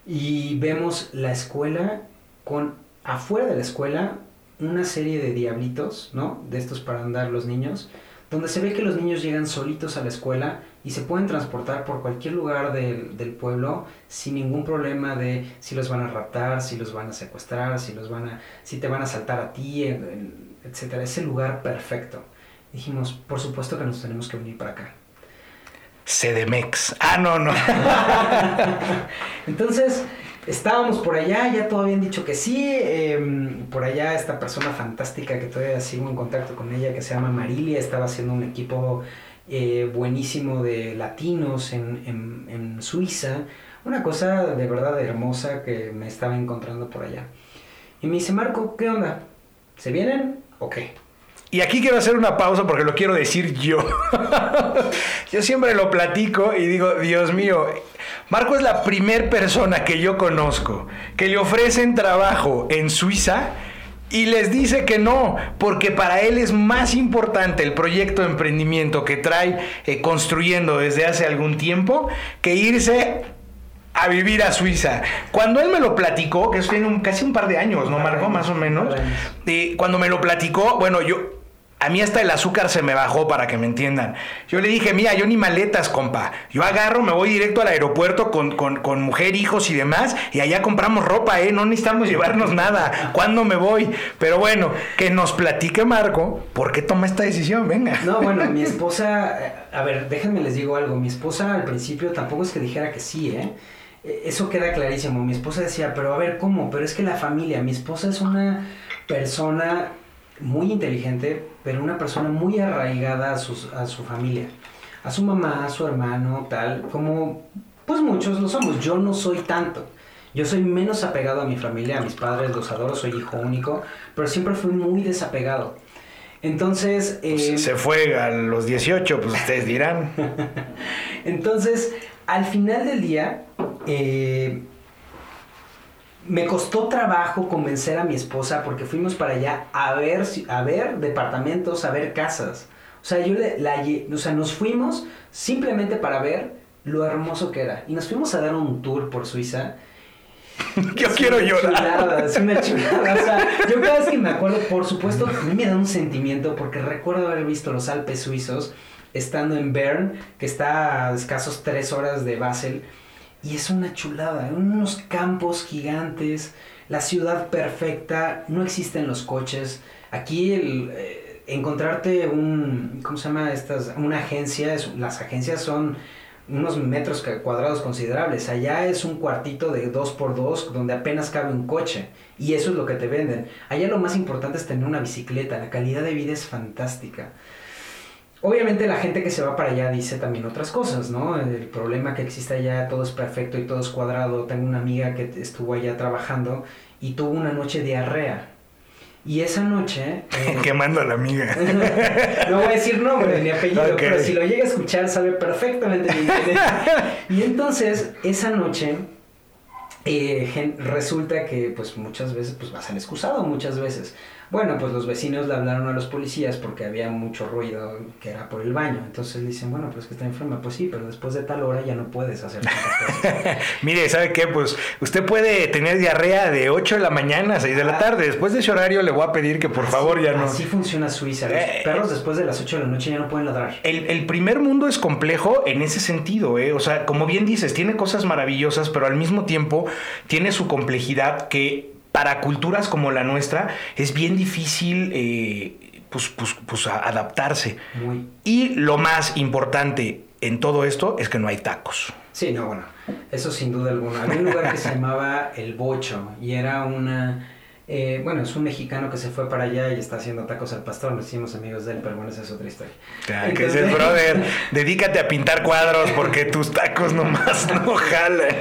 y vemos la escuela con, afuera de la escuela, una serie de diablitos, ¿no? De estos para andar los niños, donde se ve que los niños llegan solitos a la escuela y se pueden transportar por cualquier lugar del, del, pueblo sin ningún problema de si los van a raptar, si los van a secuestrar, si los van a, si te van a saltar a ti, etcétera. Es el lugar perfecto dijimos, por supuesto que nos tenemos que venir para acá. CDMEX. Ah, no, no. Entonces, estábamos por allá, ya todo habían dicho que sí. Em, por allá esta persona fantástica que todavía sigo en contacto con ella, que se llama Marilia, estaba haciendo un equipo eh, buenísimo de latinos en, en, en Suiza. Una cosa de verdad hermosa que me estaba encontrando por allá. Y me dice, Marco, ¿qué onda? ¿Se vienen? Ok. Y aquí quiero hacer una pausa porque lo quiero decir yo. yo siempre lo platico y digo, Dios mío, Marco es la primer persona que yo conozco que le ofrecen trabajo en Suiza y les dice que no, porque para él es más importante el proyecto de emprendimiento que trae eh, construyendo desde hace algún tiempo que irse a vivir a Suiza. Cuando él me lo platicó, que eso tiene casi un par de años, ¿no, Marco? Más o menos. Cuando me lo platicó, bueno, yo a mí hasta el azúcar se me bajó para que me entiendan. Yo le dije, mira, yo ni maletas, compa. Yo agarro, me voy directo al aeropuerto con, con, mujer, hijos y demás, y allá compramos ropa, ¿eh? No necesitamos llevarnos nada. ¿Cuándo me voy? Pero bueno, que nos platique Marco, ¿por qué toma esta decisión? Venga. No, bueno, mi esposa, eh, a ver, déjenme les digo algo. Mi esposa al principio tampoco es que dijera que sí, ¿eh? E, eso queda clarísimo. Mi esposa decía, pero a ver, ¿cómo? Pero es que la familia, mi esposa es una persona muy inteligente, pero una persona muy arraigada a, sus, a su familia, a su mamá, a su hermano, tal, como pues muchos lo somos. Yo no soy tanto. Yo soy menos apegado a mi familia, a mis padres, los adoro, soy hijo único, pero siempre fui muy desapegado. Entonces... Eh, se fue a los 18, pues ustedes dirán. Entonces, al final del día, eh, me costó trabajo convencer a mi esposa porque fuimos para allá a ver, a ver departamentos, a ver casas. O sea, yo le, la, o sea, nos fuimos simplemente para ver lo hermoso que era. Y nos fuimos a dar un tour por Suiza. yo quiero llorar. es una chulada. O sea, yo cada vez que me acuerdo, por supuesto, a mí me da un sentimiento porque recuerdo haber visto los Alpes suizos estando en Bern, que está a escasos tres horas de Basel y es una chulada, unos campos gigantes, la ciudad perfecta, no existen los coches. Aquí el, eh, encontrarte un, ¿cómo se llama? Estas, una agencia, las agencias son unos metros cuadrados considerables. Allá es un cuartito de dos por dos donde apenas cabe un coche. Y eso es lo que te venden. Allá lo más importante es tener una bicicleta. La calidad de vida es fantástica. Obviamente la gente que se va para allá dice también otras cosas, ¿no? El problema que existe allá, todo es perfecto y todo es cuadrado. Tengo una amiga que estuvo allá trabajando y tuvo una noche diarrea. Y esa noche... Eh, Quemando a la amiga. no voy a decir nombre ni apellido, pero si lo llega a escuchar sabe perfectamente y entonces, esa noche eh, resulta que pues muchas veces pues vas al excusado muchas veces. Bueno, pues los vecinos le hablaron a los policías porque había mucho ruido que era por el baño. Entonces le dicen, bueno, pues que está enferma. Pues sí, pero después de tal hora ya no puedes hacer cosas. Mire, ¿sabe qué? Pues usted puede tener diarrea de 8 de la mañana a 6 de la ah. tarde. Después de ese horario le voy a pedir que por favor ya no... Así funciona Suiza. Los eh, perros después de las 8 de la noche ya no pueden ladrar. El, el primer mundo es complejo en ese sentido, ¿eh? O sea, como bien dices, tiene cosas maravillosas, pero al mismo tiempo tiene su complejidad que para culturas como la nuestra es bien difícil eh, pues, pues, pues adaptarse. Y lo más importante en todo esto es que no hay tacos. Sí, no, bueno, eso sin duda alguna. Había un lugar que se llamaba El Bocho y era una eh, bueno, es un mexicano que se fue para allá y está haciendo tacos al pastor. Nos hicimos amigos de él, pero bueno, esa es otra historia. Claro, que es el brother. Dedícate a pintar cuadros porque tus tacos nomás no jalan.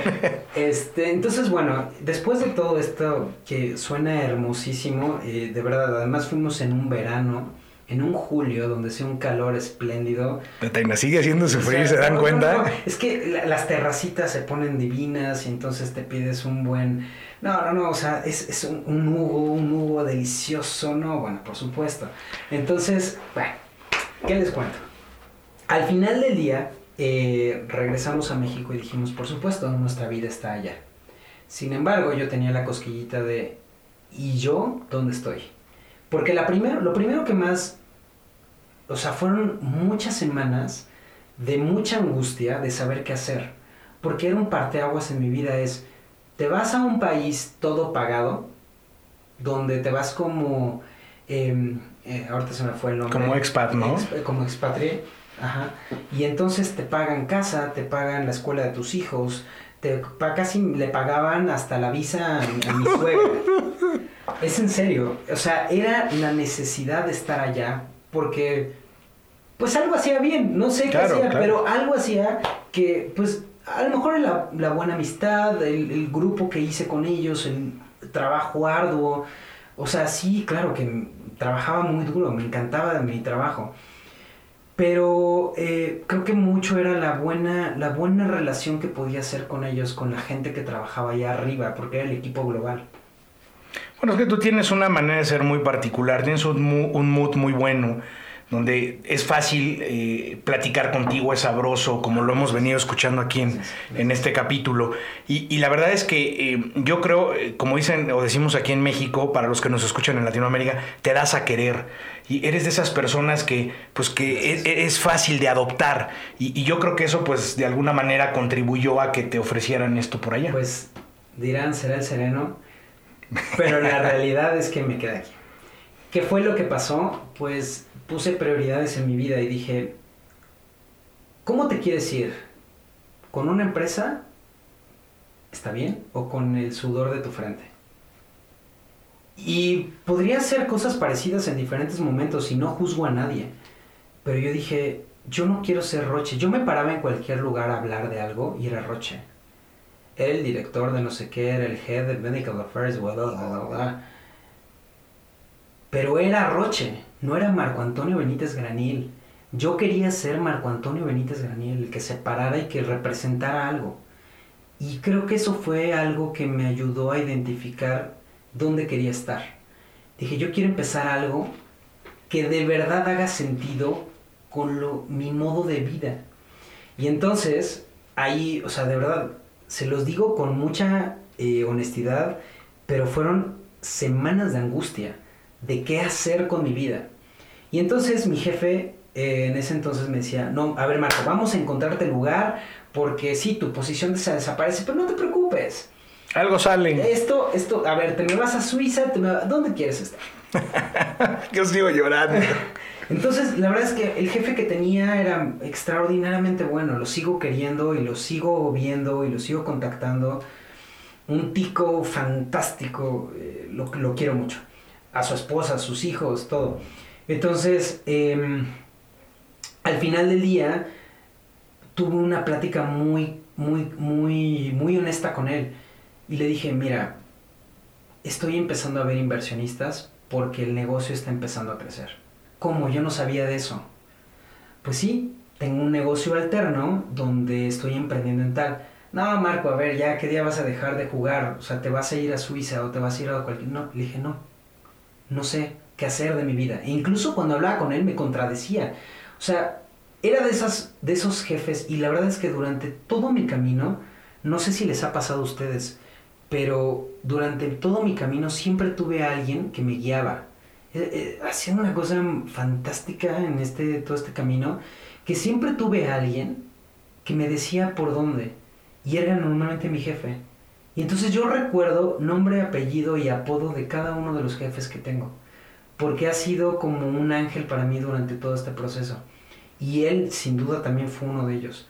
Este, entonces, bueno, después de todo esto que suena hermosísimo, eh, de verdad, además fuimos en un verano en un julio donde hace un calor espléndido. La sigue haciendo sufrir, ¿se dan cuenta? es que las terracitas se ponen divinas y entonces te pides un buen no, no, no, o sea, es, es un, un, Hugo, un Hugo delicioso, ¿no? Bueno, por supuesto. Entonces, bueno, ¿qué les cuento? Al final del día, eh, regresamos a México y dijimos, por supuesto, nuestra vida está allá. Sin embargo, yo tenía la cosquillita de, ¿y yo dónde estoy? Porque la primero, lo primero que más, o sea, fueron muchas semanas de mucha angustia de saber qué hacer. Porque era un parteaguas en mi vida, es, te vas a un país todo pagado, donde te vas como, eh, eh, ahorita se me fue el nombre. Como expat, ¿no? como expatri, ajá. Y entonces te pagan casa, te pagan la escuela de tus hijos, te casi le pagaban hasta la visa a, mi suegra. es en serio, o sea, era la necesidad de estar allá, porque pues algo hacía bien, no sé qué hacía, pero algo hacía que pues a lo mejor la, buena amistad, el, grupo que hice con ellos, el trabajo arduo. O sea, sí, claro que trabajaba muy duro, me encantaba mi trabajo. Pero eh, creo que mucho era la buena, la buena relación que podía hacer con ellos, con la gente que trabajaba allá arriba, porque era el equipo global. Bueno, es que tú tienes una manera de ser muy particular, tienes un, un mood muy bueno donde es fácil eh, platicar contigo, es sabroso, como lo hemos venido escuchando aquí en, este capítulo. Y, la verdad es que eh, yo creo, eh, como dicen o decimos aquí en México, para los que nos escuchan en Latinoamérica, te das a querer. Y eres de esas personas que, pues, que e, es, fácil de adoptar. Y, y, yo creo que eso, pues, de alguna manera contribuyó a que te ofrecieran esto por allá. Pues dirán, será el sereno, pero la realidad es que me quedé aquí. ¿Qué fue lo que pasó? Pues puse prioridades en mi vida y dije, ¿cómo te quieres ir? ¿Con una empresa? ¿Está bien? ¿O con el sudor de tu frente? Y podría hacer cosas parecidas en diferentes momentos y no juzgo a nadie. Pero yo dije, yo no quiero ser Roche. Yo me paraba en cualquier lugar a hablar de algo y era Roche. El director de no sé qué, era el head de medical affairs, bla, bla, bla. Pero era Roche no era Marco Antonio Benítez Granil. Yo quería ser Marco Antonio Benítez Granil, el que se parara y que representara algo. Y creo que eso fue algo que me ayudó a identificar dónde quería estar. Dije, yo quiero empezar algo que de verdad haga sentido con lo, mi modo de vida. Y entonces, ahí, o sea, de verdad, se los digo con mucha eh, honestidad, pero fueron semanas de angustia de qué hacer con mi vida. Y entonces mi jefe eh, en ese entonces me decía, no, a ver Marco, vamos a encontrarte lugar porque sí, tu posición se desaparece, pero no te preocupes. Algo sale. Esto, esto, a ver, te me vas a Suiza, te me ¿dónde quieres estar? Yo sigo llorando. Entonces, la verdad es que el jefe que tenía era extraordinariamente bueno, lo sigo queriendo y lo sigo viendo y lo sigo contactando. Un tico fantástico, eh, lo, lo quiero mucho. A su esposa, a sus hijos, todo. Entonces, em, al final del día, tuve una plática muy, muy, muy, muy honesta con él. Y le dije, mira, estoy empezando a ver inversionistas porque el negocio está empezando a crecer. ¿Cómo? Yo no sabía de eso. Pues sí, tengo un negocio alterno donde estoy emprendiendo en tal. No, Marco, a ver, ya, ¿qué día vas a dejar de jugar? O sea, ¿te vas a ir a Suiza o te vas a ir a cualquier... No, le dije, no, no sé qué hacer de mi vida. E incluso cuando hablaba con él me contradecía. O sea, era de, esas, de esos jefes y la verdad es que durante todo mi camino, no sé si les ha pasado a ustedes, pero durante todo mi camino siempre tuve a alguien que me guiaba. Eh, eh, hacía una cosa fantástica en este, todo este camino, que siempre tuve a alguien que me decía por dónde, y era normalmente mi jefe. Y entonces yo recuerdo nombre, apellido y apodo de cada uno de los jefes que tengo, porque ha sido como un ángel para mí durante todo este proceso. Y él sin duda también fue uno de ellos.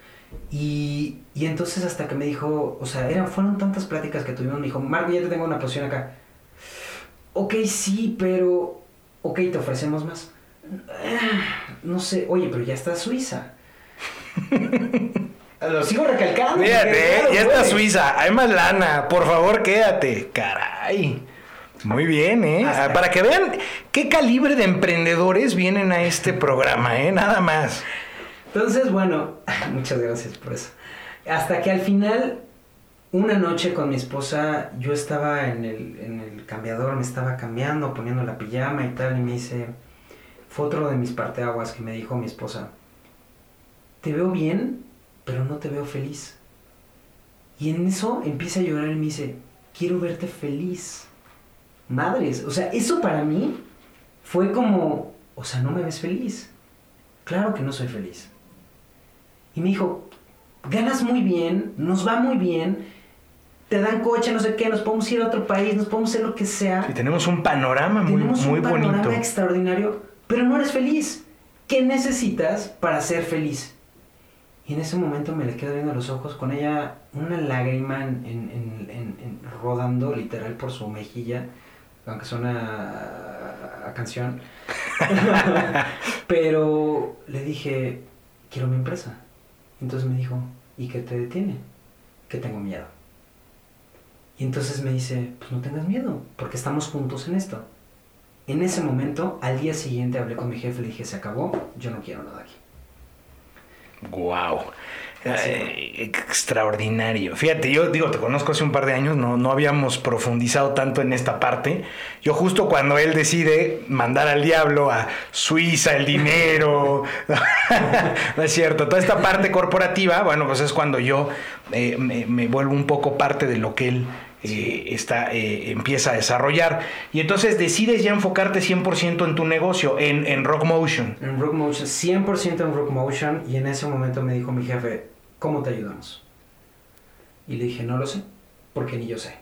Y, y entonces hasta que me dijo, o sea, eran, fueron tantas pláticas que tuvimos, me dijo, Marco, ya te tengo una posición acá. Ok, sí, pero, ok, te ofrecemos más. Ah, no sé, oye, pero ya está Suiza. Lo sigo recalcando. Fíjate, ya está Suiza, hay más lana, por favor quédate. Caray. Muy bien, ¿eh? Para que vean qué calibre de emprendedores vienen a este programa, ¿eh? Nada más. Entonces, bueno, muchas gracias por eso. Hasta que al final, una noche con mi esposa, yo estaba en el, en el cambiador, me estaba cambiando, poniendo la pijama y tal, y me dice, fue otro de mis parteaguas que me dijo mi esposa, te veo bien, pero no te veo feliz. Y en eso empieza a llorar y me dice, quiero verte feliz. Madres, o sea, eso para mí fue como, o sea, no me ves feliz. Claro que no soy feliz. Y me dijo, ganas muy bien, nos va muy bien, te dan coche, no sé qué, nos podemos ir a otro país, nos podemos hacer lo que sea. Y tenemos un panorama muy, tenemos muy un panorama bonito. extraordinario, pero no eres feliz. ¿Qué necesitas para ser feliz? Y en ese momento me le quedo viendo los ojos con ella una lágrima en, en, en, en, rodando literal por su mejilla, aunque suena a, canción. Pero le dije, quiero mi empresa. Entonces me dijo, ¿y qué te detiene? Que tengo miedo. Y entonces me dice, pues no tengas miedo, porque estamos juntos en esto. En ese momento, al día siguiente hablé con mi jefe y le dije, se acabó, yo no quiero nada aquí. Wow. Extraordinario. Fíjate, yo digo, te conozco hace un par de años, no, no habíamos profundizado tanto en esta parte. Yo justo cuando él decide mandar al diablo a Suiza el dinero, no es cierto, toda esta parte corporativa, bueno, pues es cuando yo eh, me, vuelvo un poco parte de lo que él eh, está, eh, empieza a desarrollar. Y entonces decides ya enfocarte 100% en tu negocio, en, en Rock Motion. En Rock Motion, 100% en Rock Motion. Y en ese momento me dijo mi jefe, ¿cómo te ayudamos? Y le dije, no lo sé, porque ni yo sé.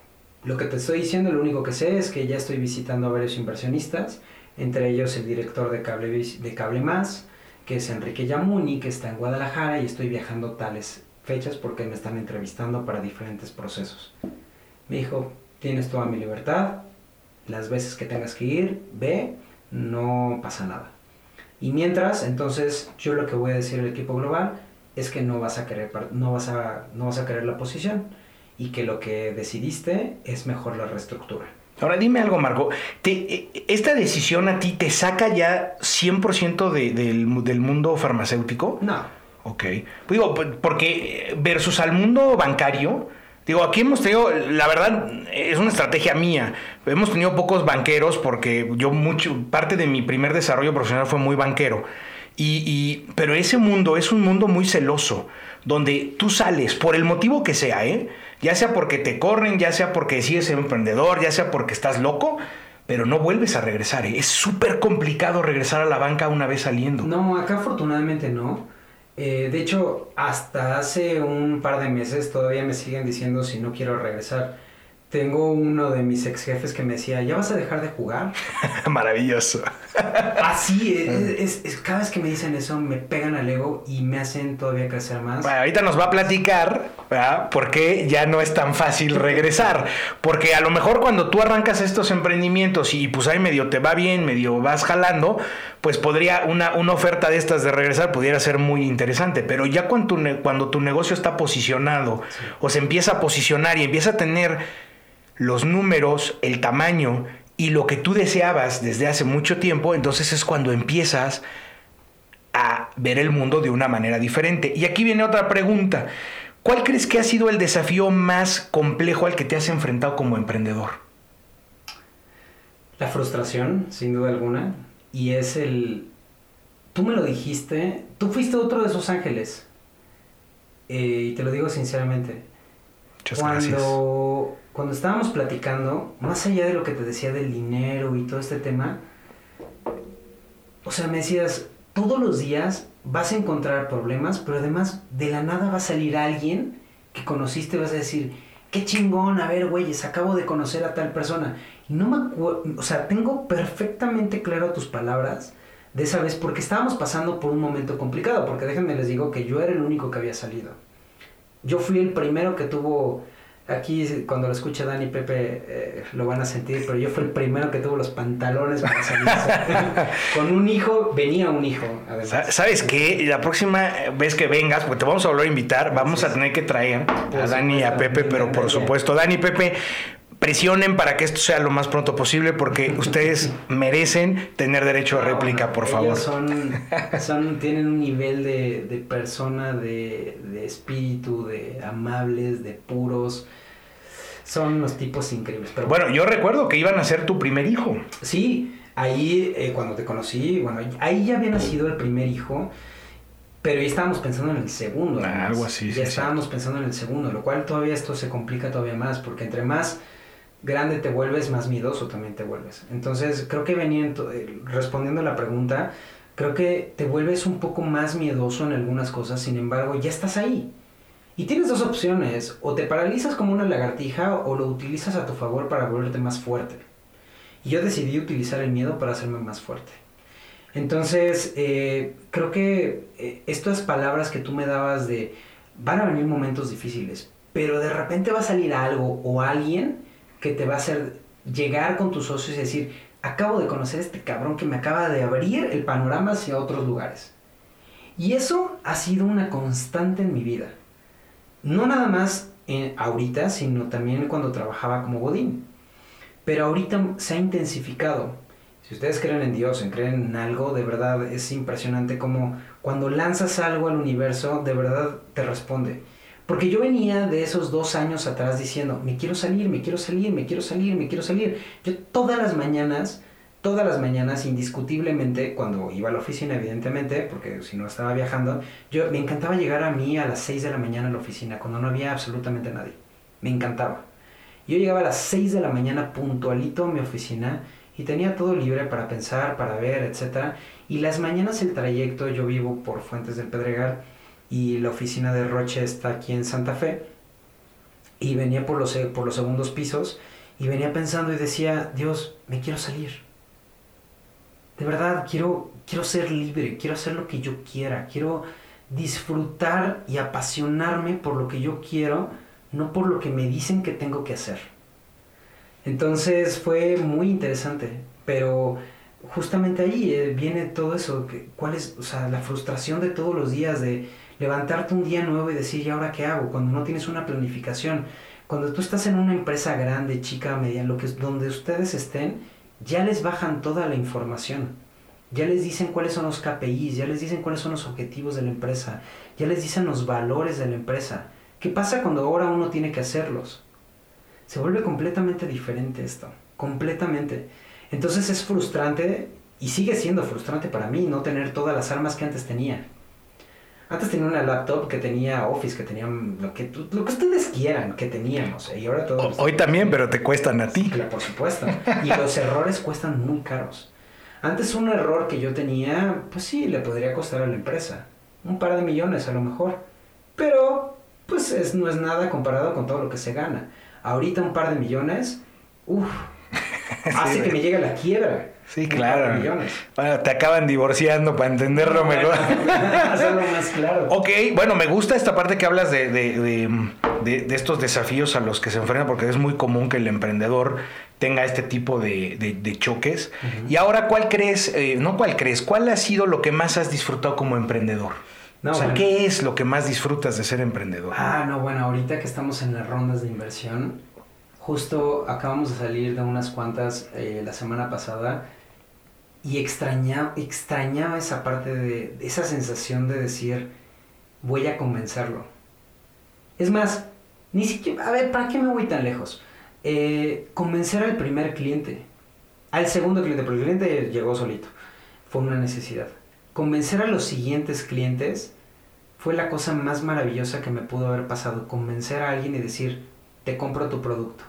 Lo que te estoy diciendo, lo único que sé es que ya estoy visitando a varios inversionistas, entre ellos el director de Cable, de Cable Más, que es Enrique Yamuni, que está en Guadalajara, y estoy viajando tales fechas porque me están entrevistando para diferentes procesos. Me dijo, tienes toda mi libertad, las veces que tengas que ir, ve, no pasa nada. Y mientras, entonces, yo lo que voy a decir al equipo global es que no vas a querer, no vas a, no vas a querer la posición y que lo que decidiste es mejor la reestructura. Ahora dime algo, Marco. Te, ¿Esta decisión a ti te saca ya 100% de, del, del mundo farmacéutico? No. Ok. Digo, porque versus al mundo bancario, Digo, aquí hemos tenido, la verdad, es una estrategia mía. Hemos tenido pocos banqueros porque yo mucho, parte de mi primer desarrollo profesional fue muy banquero. Y, pero ese mundo es un mundo muy celoso, donde tú sales, por el motivo que sea, ¿eh? ya sea porque te corren, ya sea porque decides ser emprendedor, ya sea porque estás loco, pero no vuelves a regresar. ¿eh? Es súper complicado regresar a la banca una vez saliendo. No, acá afortunadamente no. Eh, de hecho, hasta hace un par de meses todavía me siguen diciendo si no quiero regresar. Tengo uno de mis ex jefes que me decía, ¿ya vas a dejar de jugar? Maravilloso. Así, es, es, cada vez que me dicen eso me pegan al ego y me hacen todavía crecer más. Bueno, ahorita nos va a platicar ¿verdad? por qué ya no es tan fácil regresar. Porque a lo mejor cuando tú arrancas estos emprendimientos y pues ahí medio te va bien, medio vas jalando, pues podría una, una oferta de estas de regresar pudiera ser muy interesante. Pero ya cuando tu, cuando tu negocio está posicionado o se empieza a posicionar y empieza a tener los números, el tamaño y lo que tú deseabas desde hace mucho tiempo, entonces es cuando empiezas a ver el mundo de una manera diferente. Y aquí viene otra pregunta. ¿Cuál crees que ha sido el desafío más complejo al que te has enfrentado como emprendedor? La frustración, sin duda alguna. Y es el... Tú me lo dijiste, tú fuiste otro de esos ángeles. Eh, y te lo digo sinceramente. Muchas gracias cuando estábamos platicando, más allá de lo que te decía del dinero y todo este tema, o sea, me decías, todos los días vas a encontrar problemas, pero además de la nada va a salir alguien que conociste, vas a decir, qué chingón, a ver, güeyes, acabo de conocer a tal persona. Y no me acuerdo, o sea, tengo perfectamente claro tus palabras de esa vez porque estábamos pasando por un momento complicado, porque déjenme les digo que yo era el único que había salido. Yo fui el primero que tuvo Aquí cuando lo escucha Dani y Pepe eh, lo van a sentir, pero yo fui el primero que tuvo los pantalones para salir. Con un hijo, venía un hijo. ¿Sabes qué? La próxima vez que vengas, porque te vamos a volver a invitar, vamos a tener que traer a Dani y a Pepe, pero por supuesto, Dani y Pepe, presionen para que esto sea lo más pronto posible porque ustedes merecen tener derecho a réplica, por favor. Son, son, tienen un nivel de, de persona, de, de, espíritu, de amables, de puros. Son unos tipos increíbles. Pero bueno, yo recuerdo que iban a ser tu primer hijo. Sí, ahí eh, cuando te conocí, bueno, ahí ya había nacido el primer hijo. Pero ya estábamos pensando en el segundo. Ah, algo así. Ya estábamos pensando en el segundo, lo cual todavía esto se complica todavía más, porque entre más grande te vuelves, más miedoso también te vuelves. Entonces, creo que veniendo, eh, respondiendo a la pregunta, creo que te vuelves un poco más miedoso en algunas cosas, sin embargo, ya estás ahí. Y tienes dos opciones, o te paralizas como una lagartija o lo utilizas a tu favor para volverte más fuerte. Y yo decidí utilizar el miedo para hacerme más fuerte. Entonces, eh, creo que eh, estas palabras que tú me dabas de van a venir momentos difíciles, pero de repente va a salir algo o alguien que te va a hacer llegar con tus socios y decir, acabo de conocer a este cabrón que me acaba de abrir el panorama hacia otros lugares. Y eso ha sido una constante en mi vida. No nada más en, ahorita, sino también cuando trabajaba como Godín. Pero ahorita se ha intensificado. Si ustedes creen en Dios, en creen en algo, de verdad es impresionante como cuando lanzas algo al universo, de verdad te responde. Porque yo venía de esos dos años atrás diciendo, me quiero salir, me quiero salir, me quiero salir, me quiero salir. Yo todas las mañanas, todas las mañanas, indiscutiblemente, cuando iba a la oficina, evidentemente, porque si no estaba viajando, yo me encantaba llegar a mí a las 6 de la mañana a la oficina, cuando no había absolutamente nadie. Me encantaba. Yo llegaba a las 6 de la mañana puntualito a mi oficina y tenía todo libre para pensar, para ver, etc. Y las mañanas el trayecto, yo vivo por Fuentes del Pedregal, y la oficina de Roche está aquí en Santa Fe. Y venía por los, por los segundos pisos y venía pensando y decía, Dios, me quiero salir. De verdad, quiero, quiero ser libre, quiero hacer lo que yo quiera, quiero disfrutar y apasionarme por lo que yo quiero, no por lo que me dicen que tengo que hacer. Entonces fue muy interesante, pero justamente ahí eh, viene todo eso, cuál es, o sea, la frustración de todos los días de levantarte un día nuevo y decir, ¿y ahora qué hago? Cuando no tienes una planificación. Cuando tú estás en una empresa grande, chica, media, lo que donde ustedes estén, ya les bajan toda la información. Ya les dicen cuáles son los KPIs, ya les dicen cuáles son los objetivos de la empresa, ya les dicen los valores de la empresa. ¿Qué pasa cuando ahora uno tiene que hacerlos? Se vuelve completamente diferente esto, completamente. Entonces es frustrante y sigue siendo frustrante para mí no tener todas las armas que antes tenía. Antes tenía una laptop que tenía Office, que tenía lo que, lo que ustedes quieran que teníamos. ¿eh? Y ahora todo Hoy también, pero te cuestan a ti. Claro, por supuesto. Y los errores cuestan muy caros. Antes un error que yo tenía, pues sí, le podría costar a la empresa. Un par de millones a lo mejor. Pero, pues es, no es nada comparado con todo lo que se gana. Ahorita un par de millones, uff, hace que me llegue la quiebra. Sí, claro. Bueno, te acaban divorciando para entenderlo mejor. Hacerlo más claro. Ok, bueno, me gusta esta parte que hablas de, de, de, estos desafíos a los que se enfrentan, porque es muy común que el emprendedor tenga este tipo de, choques. Y ahora, ¿cuál crees, eh, no cuál crees, cuál ha sido lo que más has disfrutado como emprendedor? o sea, ¿qué es lo que más disfrutas de ser emprendedor? Ah, no, bueno, ahorita que estamos en las rondas de inversión, justo acabamos de salir de unas cuantas eh, la semana pasada y extrañaba, extrañaba esa parte de, esa sensación de decir, voy a convencerlo. Es más, ni siquiera, a ver, ¿para qué me voy tan lejos? Eh, convencer al primer cliente, al segundo cliente, porque el cliente llegó solito, fue una necesidad. Convencer a los siguientes clientes fue la cosa más maravillosa que me pudo haber pasado, convencer a alguien y decir, te compro tu producto.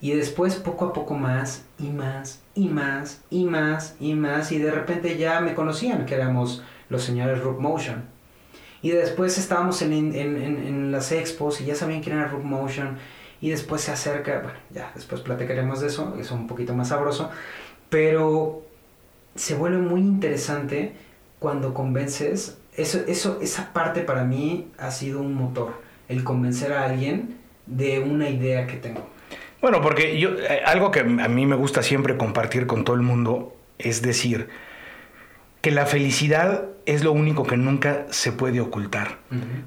Y después poco a poco más y más y más y más y más y de repente ya me conocían que éramos los señores Rook Motion. Y después estábamos en, las expos y ya sabían quién era Rook Motion y después se acerca, bueno, ya después platicaremos de eso, es un poquito más sabroso, pero se vuelve muy interesante cuando convences, eso, eso, esa parte para mí ha sido un motor, el convencer a alguien de una idea que tengo. Bueno, porque yo, eh, algo que a mí me gusta siempre compartir con todo el mundo es decir que la felicidad es lo único que nunca se puede ocultar.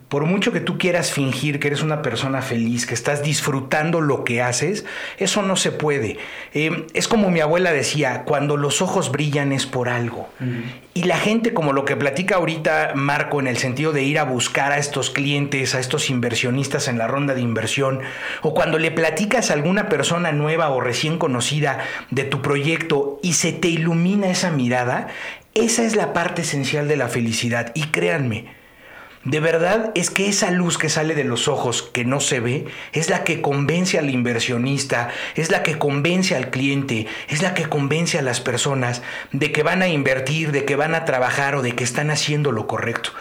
Por mucho que tú quieras fingir que eres una persona feliz, que estás disfrutando lo que haces, eso no se puede. Eh, es como mi abuela decía, cuando los ojos brillan es por algo. Y la gente, como lo que platica ahorita Marco, en el sentido de ir a buscar a estos clientes, a estos inversionistas en la ronda de inversión, o cuando le platicas a alguna persona nueva o recién conocida de tu proyecto y se te ilumina esa mirada, esa es la parte esencial de la felicidad y créanme, de verdad es que esa luz que sale de los ojos que no se ve es la que convence al inversionista, es la que convence al cliente, es la que convence a las personas de que van a invertir, de que van a trabajar o de que están haciendo lo correcto.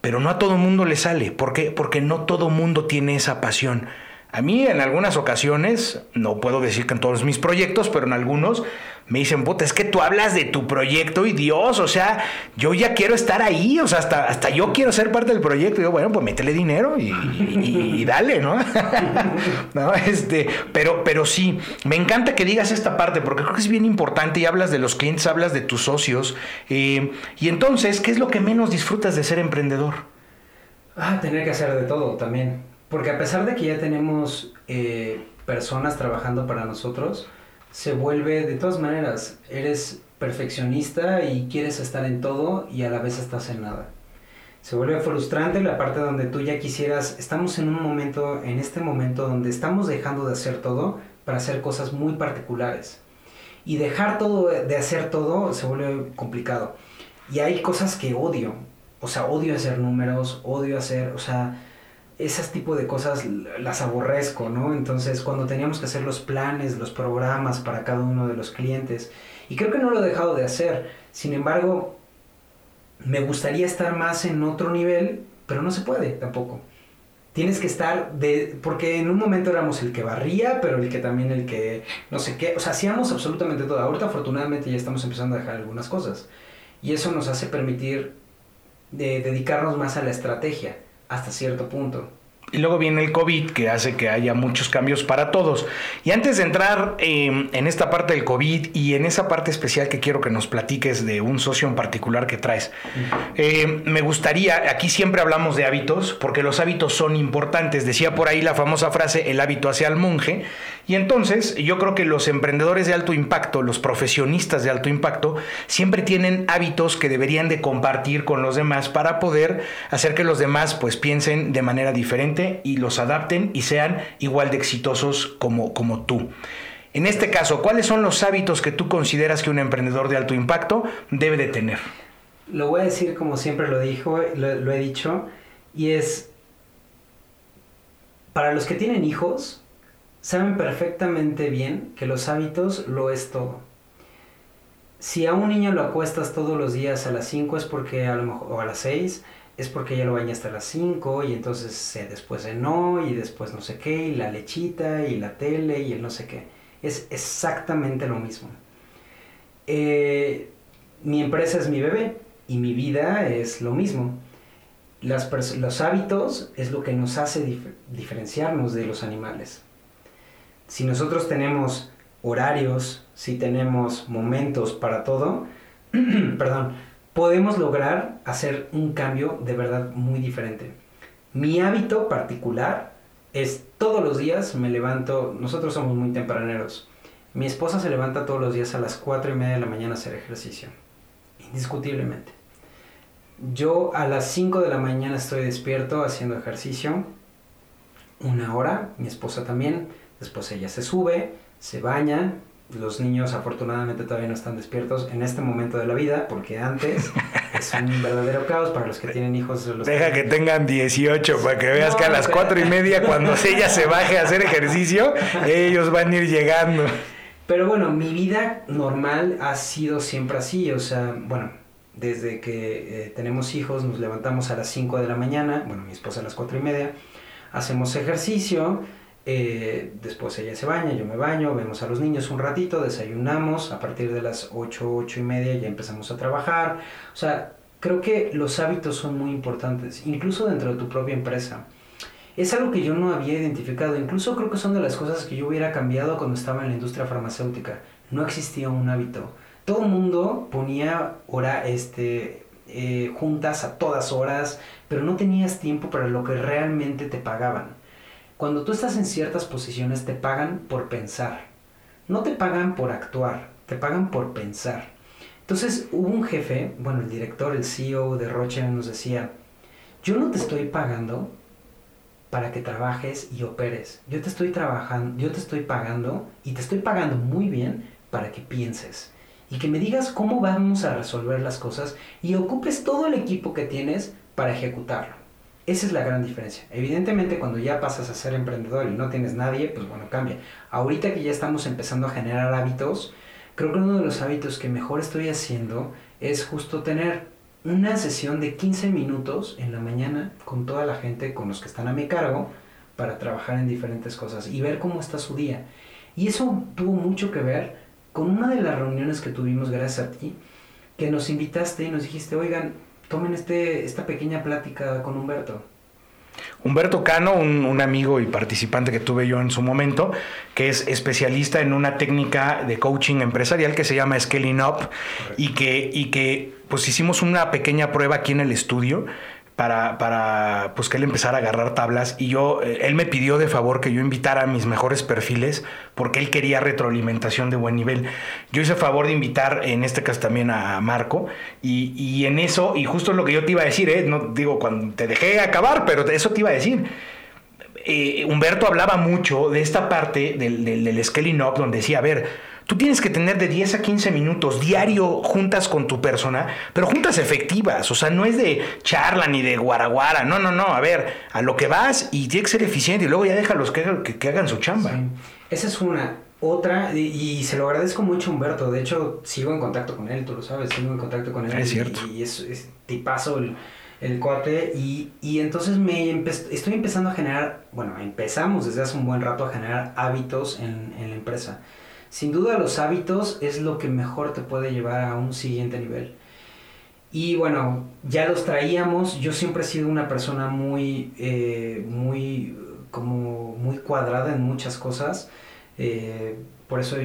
Pero no a todo mundo le sale. ¿Por qué? Porque no todo mundo tiene esa pasión. A mí en algunas ocasiones, no puedo decir que en todos mis proyectos, pero en algunos me dicen, puta, es que tú hablas de tu proyecto y Dios, o sea, yo ya quiero estar ahí, o sea, hasta, hasta yo quiero ser parte del proyecto. Y yo, bueno, pues métele dinero y, dale, ¿no? no este, pero, pero sí, me encanta que digas esta parte porque creo que es bien importante y hablas de los clientes, hablas de tus socios. Eh, y entonces, ¿qué es lo que menos disfrutas de ser emprendedor? Ah, tener que hacer de todo también. Porque a pesar de que ya tenemos eh, personas trabajando para nosotros, se vuelve de todas maneras, eres perfeccionista y quieres estar en todo y a la vez estás en nada. Se vuelve frustrante la parte donde tú ya quisieras, estamos en un momento, en este momento donde estamos dejando de hacer todo para hacer cosas muy particulares. Y dejar todo de hacer todo se vuelve complicado. Y hay cosas que odio. O sea, odio hacer números, odio hacer, o sea, esas tipo de cosas las aborrezco, ¿no? Entonces, cuando teníamos que hacer los planes, los programas para cada uno de los clientes, y creo que no lo he dejado de hacer, sin embargo, me gustaría estar más en otro nivel, pero no se puede tampoco. Tienes que estar de porque en un momento éramos el que barría, pero el que también el que no sé qué, o sea, hacíamos absolutamente todo. Ahorita afortunadamente ya estamos empezando a dejar algunas cosas y eso nos hace permitir de dedicarnos más a la estrategia hasta cierto punto. Y luego viene el COVID que hace que haya muchos cambios para todos. Y antes de entrar em, en esta parte del COVID y en esa parte especial que quiero que nos platiques de un socio en particular que traes, em, me gustaría, aquí siempre hablamos de hábitos, porque los hábitos son importantes. Decía por ahí la famosa frase, el hábito hacia el monje. Y entonces yo creo que los emprendedores de alto impacto, los profesionistas de alto impacto, siempre tienen hábitos que deberían de compartir con los demás para poder hacer que los demás pues piensen de manera diferente y los adapten y sean igual de exitosos como, como tú. En este caso, ¿cuáles son los hábitos que tú consideras que un emprendedor de alto impacto debe de tener? Lo voy a decir como siempre lo dijo, lo he dicho, y es para los que tienen hijos, saben perfectamente bien que los hábitos lo es todo. Si a un niño lo acuestas todos los días a las 5 es porque a lo mejor, o a las 6, es porque ya lo bañaste a las 5 y entonces se después no y después no sé qué y la lechita y la tele y el no sé qué. Es exactamente lo mismo. Eh, mi empresa es mi bebé y mi vida es lo mismo. los hábitos es lo que nos hace diferenciarnos de los animales. Si nosotros tenemos horarios, si tenemos momentos para todo, perdón, podemos lograr hacer un cambio de verdad muy diferente. Mi hábito particular es todos los días me levanto, nosotros somos muy tempraneros. Mi esposa se levanta todos los días a las 4 y media de la mañana a hacer ejercicio, indiscutiblemente. Yo a las 5 de la mañana estoy despierto haciendo ejercicio, una hora, mi esposa también, después ella se sube, se baña, los niños afortunadamente todavía no están despiertos en este momento de la vida, porque antes es un verdadero caos para los que tienen hijos. Deja que... tengan 18 para que veas que a las 4 y media cuando ella se baje a hacer ejercicio, ellos van a ir llegando. Pero bueno, mi vida normal ha sido siempre así, o sea, bueno, desde que eh, tenemos hijos nos levantamos a las 5 de la mañana, bueno, mi esposa a las 4 y media, hacemos ejercicio, eh, después ella se baña, yo me baño, vemos a los niños un ratito, desayunamos, a partir de las 8, 8 y media ya empezamos a trabajar. O sea, creo que los hábitos son muy importantes, incluso dentro de tu propia empresa. Es algo que yo no había identificado, incluso creo que son de las cosas que yo hubiera cambiado cuando estaba en la industria farmacéutica. No existía un hábito. Todo el mundo ponía hora, este, eh, juntas a todas horas, pero no tenías tiempo para lo que realmente te pagaban. Cuando tú estás en ciertas posiciones te pagan por pensar. No te pagan por actuar, te pagan por pensar. Entonces hubo un jefe, bueno, el director, el CEO de Roche nos decía, yo no te estoy pagando para que trabajes y operes. Yo te estoy trabajando, yo te estoy pagando y te estoy pagando muy bien para que pienses y que me digas cómo vamos a resolver las cosas y ocupes todo el equipo que tienes para ejecutarlo. Esa es la gran diferencia. Evidentemente cuando ya pasas a ser emprendedor y no tienes nadie, pues bueno, cambia. Ahorita que ya estamos empezando a generar hábitos, creo que uno de los hábitos que mejor estoy haciendo es justo tener una sesión de 15 minutos en la mañana con toda la gente, con los que están a mi cargo, para trabajar en diferentes cosas y ver cómo está su día. Y eso tuvo mucho que ver con una de las reuniones que tuvimos gracias a ti, que nos invitaste y nos dijiste, oigan, tomen este, esta pequeña plática con Humberto. Humberto Cano, un, amigo y participante que tuve yo en su momento, que es especialista en una técnica de coaching empresarial que se llama Scaling Up y que, y que pues hicimos una pequeña prueba aquí en el estudio para, para pues que él empezara a agarrar tablas y yo, eh, él me pidió de favor que yo invitara a mis mejores perfiles porque él quería retroalimentación de buen nivel. Yo hice favor de invitar en este caso también a Marco y, y en eso, y justo lo que yo te iba a decir, ¿eh? no digo cuando te dejé acabar, pero eso te iba a decir. Eh, Humberto hablaba mucho de esta parte del, del, del scaling up donde decía, a ver, Tú tienes que tener de 10 a 15 minutos diario juntas con tu persona, pero juntas efectivas, o sea, no es de charla ni de guaraguara, no, no, no, a ver, a lo que vas y tiene que ser eficiente y luego ya déjalos que, que, que hagan su chamba. Esa es una. Otra, y, se lo agradezco mucho a Humberto, de hecho sigo en contacto con él, tú lo sabes, sigo en contacto con él. Es cierto. Y, es, es, tipazo el, el cuate y, y entonces me estoy empezando a generar, bueno, empezamos desde hace un buen rato a generar hábitos en, en la empresa. Sin duda los hábitos es lo que mejor te puede llevar a un siguiente nivel. Y bueno, ya los traíamos. Yo siempre he sido una persona muy, eh, muy, como muy cuadrada en muchas cosas. Eh, por eso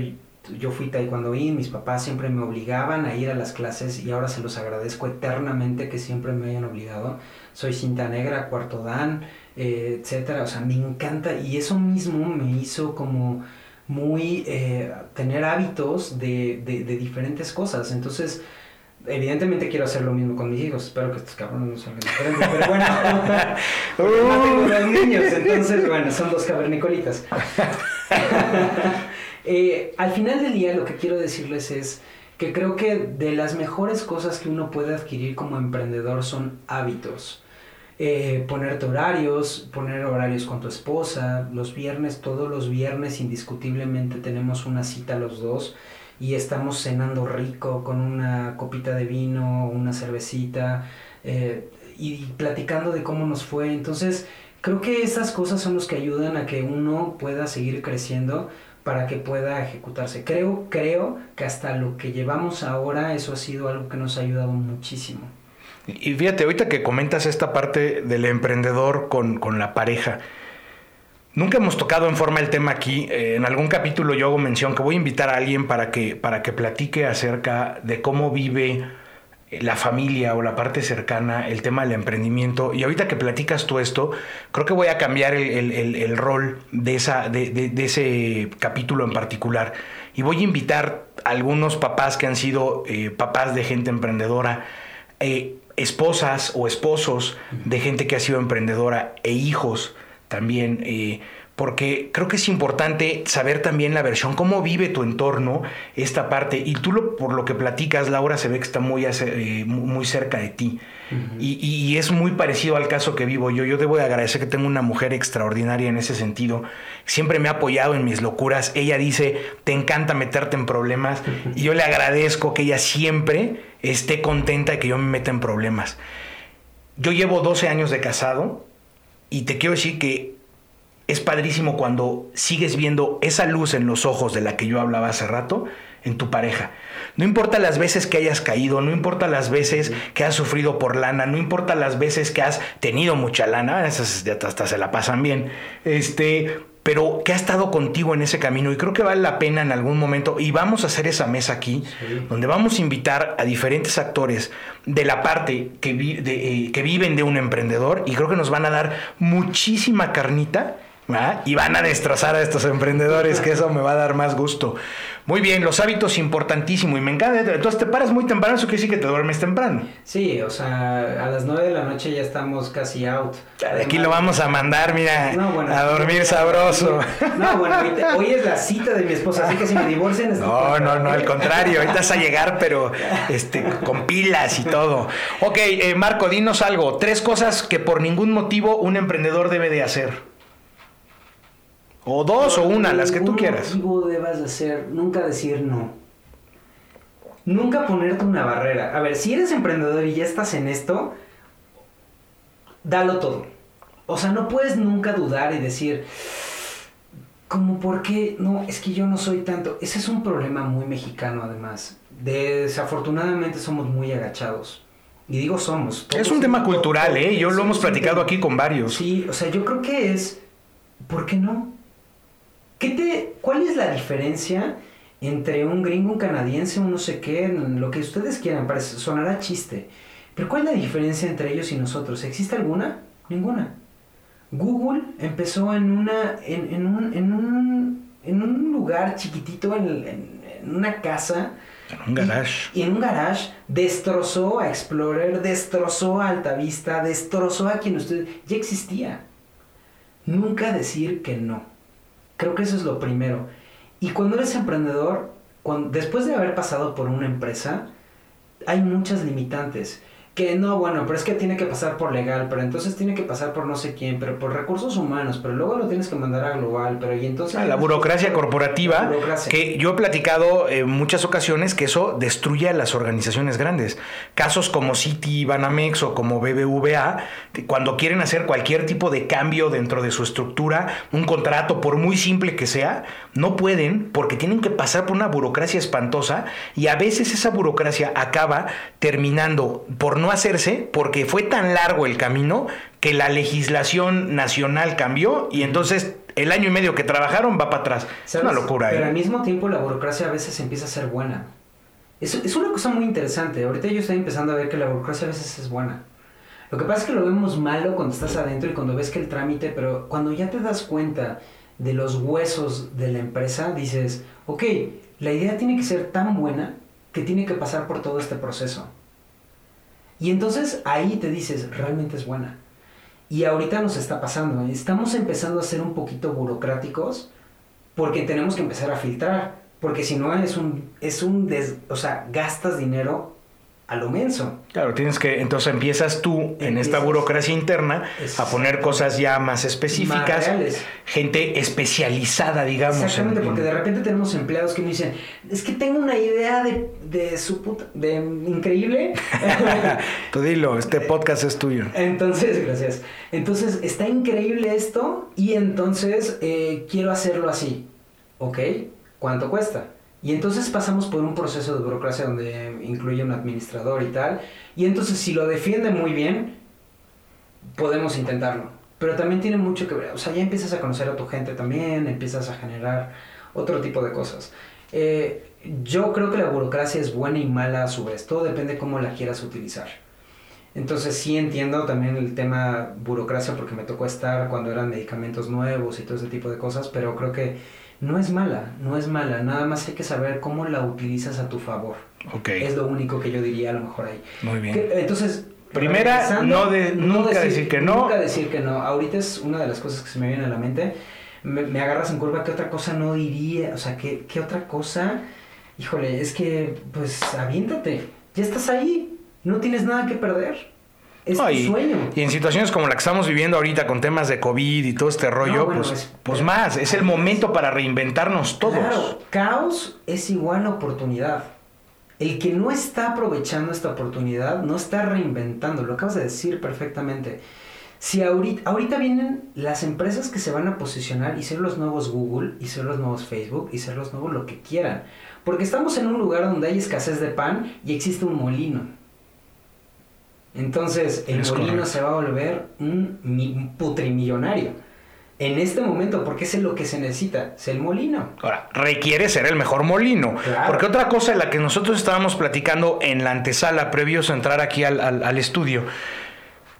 yo fui taekwondoín, mis papás siempre me obligaban a ir a las clases y ahora se los agradezco eternamente que siempre me hayan obligado. Soy cinta negra, cuarto dan, eh, etcétera. O sea, me encanta y eso mismo me hizo como muy eh, tener hábitos de, de, diferentes cosas. Entonces, evidentemente quiero hacer lo mismo con mis hijos. Espero que estos cabrones no salgan diferentes. Pero bueno, no tengo dos niños, entonces, bueno, son dos cavernicolitas. eh, al final del día, lo que quiero decirles es que creo que de las mejores cosas que uno puede adquirir como emprendedor son hábitos. Eh, ponerte horarios, poner horarios con tu esposa, los viernes, todos los viernes indiscutiblemente tenemos una cita los dos y estamos cenando rico con una copita de vino, una cervecita eh, y platicando de cómo nos fue. Entonces, creo que esas cosas son los que ayudan a que uno pueda seguir creciendo para que pueda ejecutarse. Creo, creo que hasta lo que llevamos ahora, eso ha sido algo que nos ha ayudado muchísimo. Y fíjate, ahorita que comentas esta parte del emprendedor con, con la pareja, Nunca hemos tocado en forma el tema aquí. Eh, en algún capítulo yo hago mención que voy a invitar a alguien para que, para que platique acerca de cómo vive eh, la familia o la parte cercana, el tema del emprendimiento. Y ahorita que platicas tú esto, creo que voy a cambiar el, rol de, esa, de, ese capítulo en particular. Y voy a invitar a algunos papás que han sido eh, papás de gente emprendedora, esposas o esposos de gente que ha sido emprendedora e hijos también, eh, porque creo que es importante saber también la versión, cómo vive tu entorno esta parte. Y tú lo, por lo que platicas, Laura, se ve que está muy, eh, muy cerca de ti. Y, es muy parecido al caso que vivo yo. Yo debo de agradecer que tengo una mujer extraordinaria en ese sentido. Siempre me ha apoyado en mis locuras. Ella dice, te encanta meterte en problemas. Y yo le agradezco que ella siempre esté contenta de que yo me meta en problemas. Yo llevo 12 años de casado y te quiero decir que es padrísimo cuando sigues viendo esa luz en los ojos de la que yo hablaba hace rato en tu pareja. No importa las veces que hayas caído, no importa las veces que has sufrido por lana, no importa las veces que has tenido mucha lana, esas ya hasta se la pasan bien. Este, pero que ha estado contigo en ese camino y creo que vale la pena en algún momento y vamos a hacer esa mesa aquí donde vamos a invitar a diferentes actores de la parte que, eh, que viven de un emprendedor y creo que nos van a dar muchísima carnita y van a destrozar a estos emprendedores, que eso me va a dar más gusto. Muy bien, los hábitos importantísimo y me encanta. Entonces te paras muy temprano, eso quiere decir que te duermes temprano. Sí, o sea, a las 9 de la noche ya estamos casi out. De aquí lo vamos a mandar, mira, a dormir sabroso. No, bueno, hoy es la cita de mi esposa, así que si me divorcian... No, no, no, al contrario, ahorita vas a llegar, pero este, con pilas y todo. Ok, eh, Marco, dinos algo. Tres cosas que por ningún motivo un emprendedor debe de hacer. O dos o una, las que tú quieras. debas hacer, nunca decir no. Nunca ponerte una barrera. A ver, si eres emprendedor y ya estás en esto, dalo todo. O sea, no puedes nunca dudar y decir, como por qué, no, es que yo no soy tanto. Ese es un problema muy mexicano además. Desafortunadamente somos muy agachados. Y digo somos. Es un tema cultural, ¿eh? Yo lo hemos platicado aquí con varios. Sí, o sea, yo creo que es, ¿por qué no? ¿Qué te, ¿Cuál es la diferencia entre un gringo, un canadiense, un no sé qué, lo que ustedes quieran? Parece, sonará chiste. Pero ¿cuál es la diferencia entre ellos y nosotros? ¿Existe alguna? Ninguna. Google empezó en, una, en, un, en, un, en un lugar chiquitito, en, una casa. En un garage. Y, en un garage destrozó a Explorer, destrozó a Altavista, destrozó a quien usted ya existía. Nunca decir que no. Creo que eso es lo primero. Y cuando eres emprendedor, después de haber pasado por una empresa, hay muchas limitantes que no, bueno, pero es que tiene que pasar por legal, pero entonces tiene que pasar por no sé quién, pero por recursos humanos, pero luego lo tienes que mandar a global, pero y entonces... Ah, la burocracia corporativa, que yo he platicado en muchas ocasiones que eso destruye a las organizaciones grandes. Casos como Citi, Banamex o como BBVA, cuando quieren hacer cualquier tipo de cambio dentro de su estructura, un contrato, por muy simple que sea, no pueden porque tienen que pasar por una burocracia espantosa y a veces esa burocracia acaba terminando por no hacerse porque fue tan largo el camino que la legislación nacional cambió y entonces el año y medio que trabajaron va para atrás. Es una locura. Pero ¿eh? al mismo tiempo la burocracia a veces empieza a ser buena. Es, es una cosa muy interesante. Ahorita yo estoy empezando a ver que la burocracia a veces es buena. Lo que pasa es que lo vemos malo cuando estás adentro y cuando ves que el trámite, pero cuando ya te das cuenta de los huesos de la empresa, dices, ok, la idea tiene que ser tan buena que tiene que pasar por todo este proceso. Y entonces ahí te dices, realmente es buena. Y ahorita nos está pasando, estamos empezando a ser un poquito burocráticos porque tenemos que empezar a filtrar, porque si no es un, es un, o sea, gastas dinero a lo menso. Claro, tienes que, entonces empiezas tú en esta burocracia interna a poner cosas ya más específicas, gente especializada, digamos. Exactamente, porque de repente tenemos empleados que me dicen, es que tengo una idea de, de su puta, de increíble. tú dilo, este podcast es tuyo. Entonces, gracias. Entonces, está increíble esto y entonces eh, quiero hacerlo así. ¿Ok? ¿Cuánto cuesta? Y entonces pasamos por un proceso de burocracia donde incluye un administrador y tal. Y entonces si lo defiende muy bien, podemos intentarlo. Pero también tiene mucho que ver. O sea, ya empiezas a conocer a tu gente también, empiezas a generar otro tipo de cosas. Eh, yo creo que la burocracia es buena y mala a su vez. Todo depende de cómo la quieras utilizar. Entonces sí entiendo también el tema burocracia porque me tocó estar cuando eran medicamentos nuevos y todo ese tipo de cosas, pero creo que no es mala, no es mala, nada más hay que saber cómo la utilizas a tu favor. Okay. Es lo único que yo diría a lo mejor ahí. Muy bien. entonces, primera, no de, nunca decir, que no. Nunca decir que no. Ahorita es una de las cosas que se me viene a la mente. Me, agarras en curva, ¿qué otra cosa no diría? O sea, ¿qué, ¿qué otra cosa? Híjole, es que, pues, aviéntate. Ya estás ahí. No tienes nada que perder. Es y, sueño. Y en situaciones como la que estamos viviendo ahorita con temas de COVID y todo este rollo, pues, pues más, es el momento para reinventarnos todos. Claro, caos es igual a oportunidad. El que no está aprovechando esta oportunidad no está reinventando, lo acabas de decir perfectamente. Si ahorita, ahorita vienen las empresas que se van a posicionar y ser los nuevos Google, y ser los nuevos Facebook, y ser los nuevos lo que quieran. Porque estamos en un lugar donde hay escasez de pan y existe un molino. Entonces, el molino se va a volver un, putrimillonario. En este momento, porque es lo que se necesita, es el molino. Ahora, requiere ser el mejor molino. Porque otra cosa de la que nosotros estábamos platicando en la antesala, previos a entrar aquí al, estudio,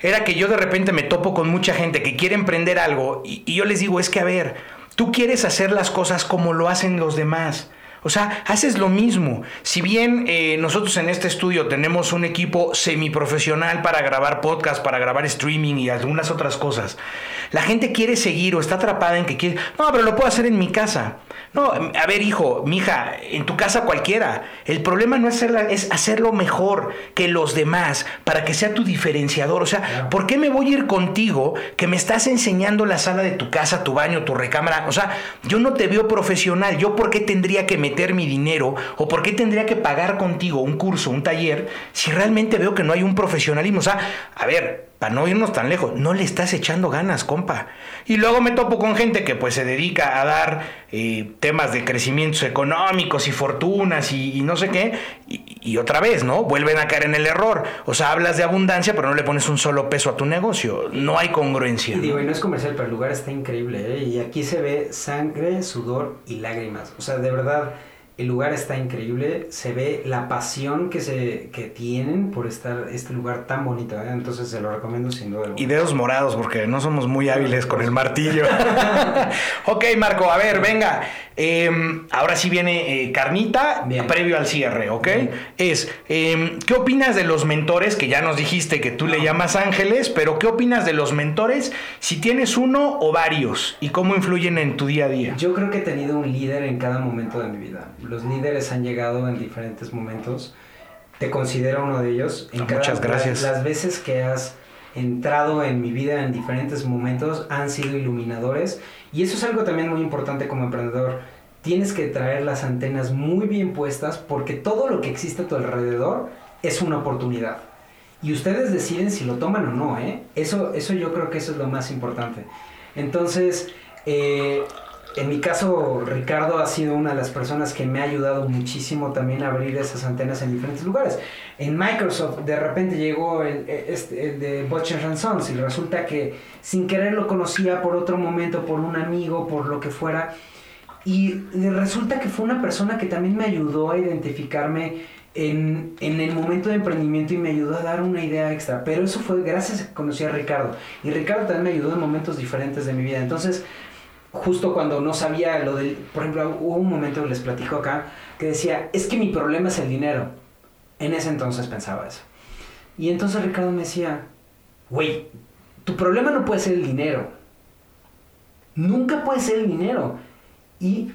era que yo de repente me topo con mucha gente que quiere emprender algo y yo les digo, es que a ver, tú quieres hacer las cosas como lo hacen los demás. O sea, haces lo mismo. Si bien eh, nosotros en este estudio tenemos un equipo semiprofesional para grabar podcast, para grabar streaming y algunas otras cosas, la gente quiere seguir o está atrapada en que quiere, no, pero lo puedo hacer en mi casa. No, a ver, hijo, mija, en tu casa cualquiera. El problema no es, hacerla, es hacerlo mejor que los demás para que sea tu diferenciador. O sea, ¿por qué me voy a ir contigo que me estás enseñando la sala de tu casa, tu baño, tu recámara? O sea, yo no te veo profesional. ¿Yo por qué tendría que meter mi dinero o por qué tendría que pagar contigo un curso, un taller, si realmente veo que no hay un profesionalismo? O sea, a ver, para no irnos tan lejos, no le estás echando ganas, compa. Y luego me topo con gente que pues se dedica a dar eh, temas de crecimientos económicos y fortunas y, no sé qué, y, otra vez, ¿no? Vuelven a caer en el error. O sea, hablas de abundancia, pero no le pones un solo peso a tu negocio. No hay congruencia. Y digo, y no es comercial, pero el lugar está increíble, ¿eh? Y aquí se ve sangre, sudor y lágrimas. O sea, de verdad el lugar está increíble, se ve la pasión que se que tienen por estar este lugar tan bonito, ¿eh? entonces se lo recomiendo sin duda. Y dedos morados porque no somos muy hábiles con el martillo. ok, Marco, a ver, venga. Em, ahora sí viene eh, carnita previo al cierre, ¿ok? Es, em, ¿qué opinas de los mentores? Que ya nos dijiste que tú le llamas ángeles, pero ¿qué opinas de los mentores si tienes uno o varios y cómo influyen en tu día a día? Yo creo que he tenido un líder en cada momento de mi vida los líderes han llegado en diferentes momentos. Te considero uno de ellos. En Muchas gracias. Las, veces que has entrado en mi vida en diferentes momentos han sido iluminadores. Y eso es algo también muy importante como emprendedor. Tienes que traer las antenas muy bien puestas porque todo lo que existe a tu alrededor es una oportunidad. Y ustedes deciden si lo toman o no, ¿eh? Eso, eso yo creo que eso es lo más importante. Entonces, eh, en mi caso, Ricardo ha sido una de las personas que me ha ayudado muchísimo también a abrir esas antenas en diferentes lugares. En Microsoft, de repente llegó el, este, de Butcher Sons y resulta que sin querer lo conocía por otro momento, por un amigo, por lo que fuera. Y resulta que fue una persona que también me ayudó a identificarme en, en, el momento de emprendimiento y me ayudó a dar una idea extra. Pero eso fue gracias a que conocí a Ricardo. Y Ricardo también me ayudó en momentos diferentes de mi vida. Entonces, justo cuando no sabía lo del, por ejemplo, hubo un momento les platico acá que decía, es que mi problema es el dinero. En ese entonces pensaba eso. Y entonces Ricardo me decía, güey, tu problema no puede ser el dinero. Nunca puede ser el dinero. Y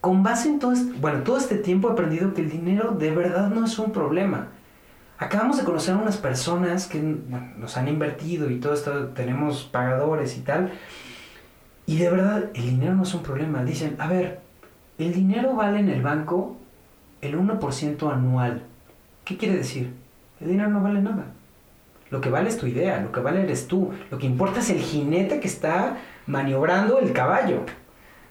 con base en todo este, bueno, todo este tiempo he aprendido que el dinero de verdad no es un problema. acabamos de conocer a unas personas que nos han invertido y todo esto, tenemos pagadores y tal. Y de verdad, el dinero no es un problema. Dicen, a ver, el dinero vale en el banco el 1% anual. ¿Qué quiere decir? El dinero no vale nada. Lo que vale es tu idea, lo que vale eres tú. Lo que importa es el jinete que está maniobrando el caballo.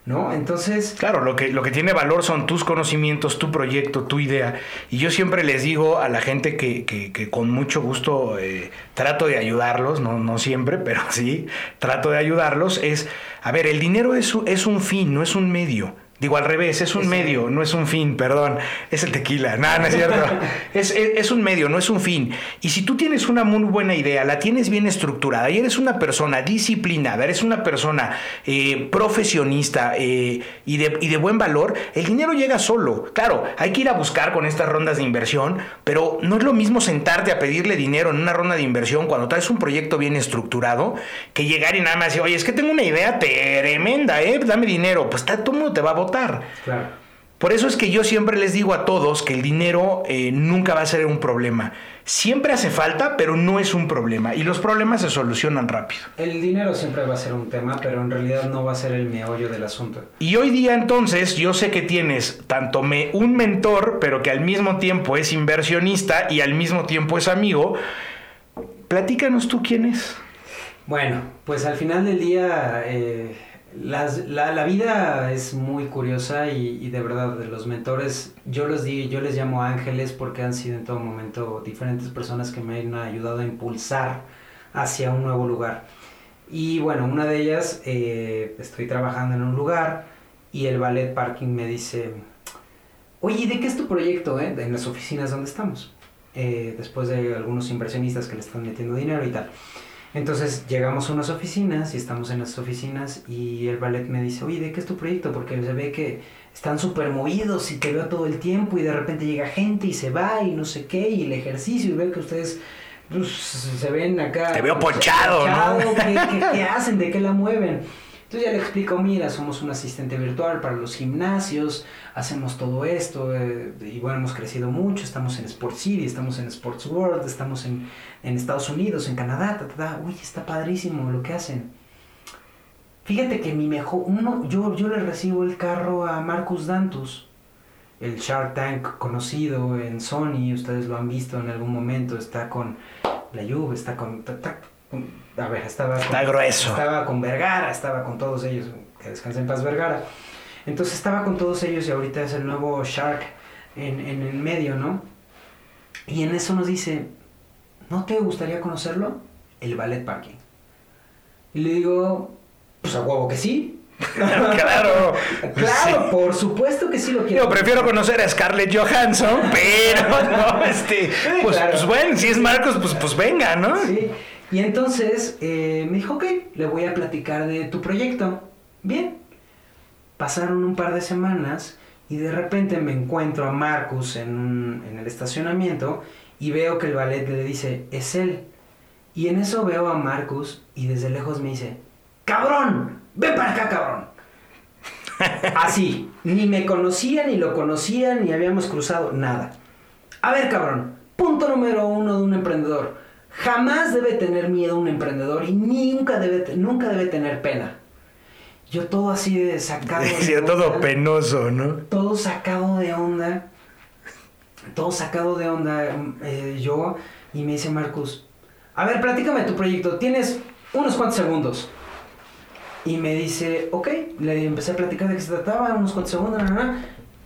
¿No? Entonces... Claro, lo que, lo que tiene valor son tus conocimientos, tu proyecto, tu idea. Y yo siempre les digo a la gente que, que, con mucho gusto eh, trato de ayudarlos, no, no siempre, pero sí, trato de ayudarlos, es, a ver, el dinero es, es un fin, no es un medio. Digo al revés, es un medio, no es un fin, perdón. Es el tequila, nada, no es cierto. es, un medio, no es un fin. Y si tú tienes una muy buena idea, la tienes bien estructurada y eres una persona disciplinada, eres una persona eh, profesionista eh, y, de, y de buen valor, el dinero llega solo. Claro, hay que ir a buscar con estas rondas de inversión, pero no es lo mismo sentarte a pedirle dinero en una ronda de inversión cuando traes un proyecto bien estructurado que llegar y nada más decir, oye, es que tengo una idea tremenda, ¿eh? Dame dinero. Pues todo el mundo te va a votar por eso es que yo siempre les digo a todos que el dinero eh, nunca va a ser un problema. Siempre hace falta, pero no es un problema. Y los problemas se solucionan rápido. El dinero siempre va a ser un tema, pero en realidad no va a ser el meollo del asunto. Y hoy día entonces yo sé que tienes tanto me, un mentor, pero que al mismo tiempo es inversionista y al mismo tiempo es amigo. Platícanos tú quién es. Bueno, pues al final del día... Eh la, vida es muy curiosa y, de verdad, de los mentores, yo los di, yo les llamo ángeles porque han sido en todo momento diferentes personas que me han ayudado a impulsar hacia un nuevo lugar. Y bueno, una de ellas, eh, estoy trabajando en un lugar y el ballet parking me dice, oye, ¿de qué es tu proyecto? Eh? En las oficinas donde estamos. Eh, después de algunos inversionistas que le están metiendo dinero y tal. Entonces llegamos a unas oficinas y estamos en las oficinas y el ballet me dice, oye, ¿de qué es tu proyecto? Porque se ve que están súper movidos y te veo todo el tiempo y de repente llega gente y se va y no sé qué y el ejercicio y veo que ustedes pues, se ven acá. Te veo ponchado, ¿no? qué hacen? ¿De qué la mueven? Entonces ya le explico, mira, somos un asistente virtual para los gimnasios, hacemos todo esto, eh, y bueno, hemos crecido mucho, estamos en Sports City, estamos en Sports World, estamos en, Estados Unidos, en Canadá, uy, está padrísimo lo que hacen. Fíjate que mi mejor, uno, yo, yo le recibo el carro a Marcus Dantus, el Shark Tank conocido en Sony, ustedes lo han visto en algún momento, está con la Juve, está con a ver, estaba Está grueso. Estaba con Vergara, estaba con todos ellos, que descansen en paz Vergara. Entonces estaba con todos ellos y ahorita es el nuevo Shark en, en el medio, ¿no? Y en eso nos dice, ¿no te gustaría conocerlo? El ballet parking. Y le digo, pues a huevo que sí. claro. Claro, por supuesto que sí lo quiero. Yo prefiero conocer a Scarlett Johansson, pero no, este. Pues, pues, bueno, si es Marcos, pues, pues venga, ¿no? Sí. Y entonces eh, me dijo, ok, le voy a platicar de tu proyecto. Bien. Pasaron un par de semanas y de repente me encuentro a Marcus en, en el estacionamiento y veo que el ballet le dice, es él. Y en eso veo a Marcus y desde lejos me dice, cabrón, ven para acá, cabrón. Así, ni me conocía, ni lo conocía, ni habíamos cruzado, nada. A ver, cabrón, punto número uno de un emprendedor Jamás debe tener miedo un emprendedor y nunca debe, nunca debe tener pena. Yo todo así de sacado. De todo penoso, ¿no? Todo sacado de onda. Todo sacado de onda eh, yo. Y me dice Marcus, a ver, platícame tu proyecto. Tienes unos cuantos segundos. Y me dice, ok, le empecé a platicar de qué se trataba, unos cuantos segundos,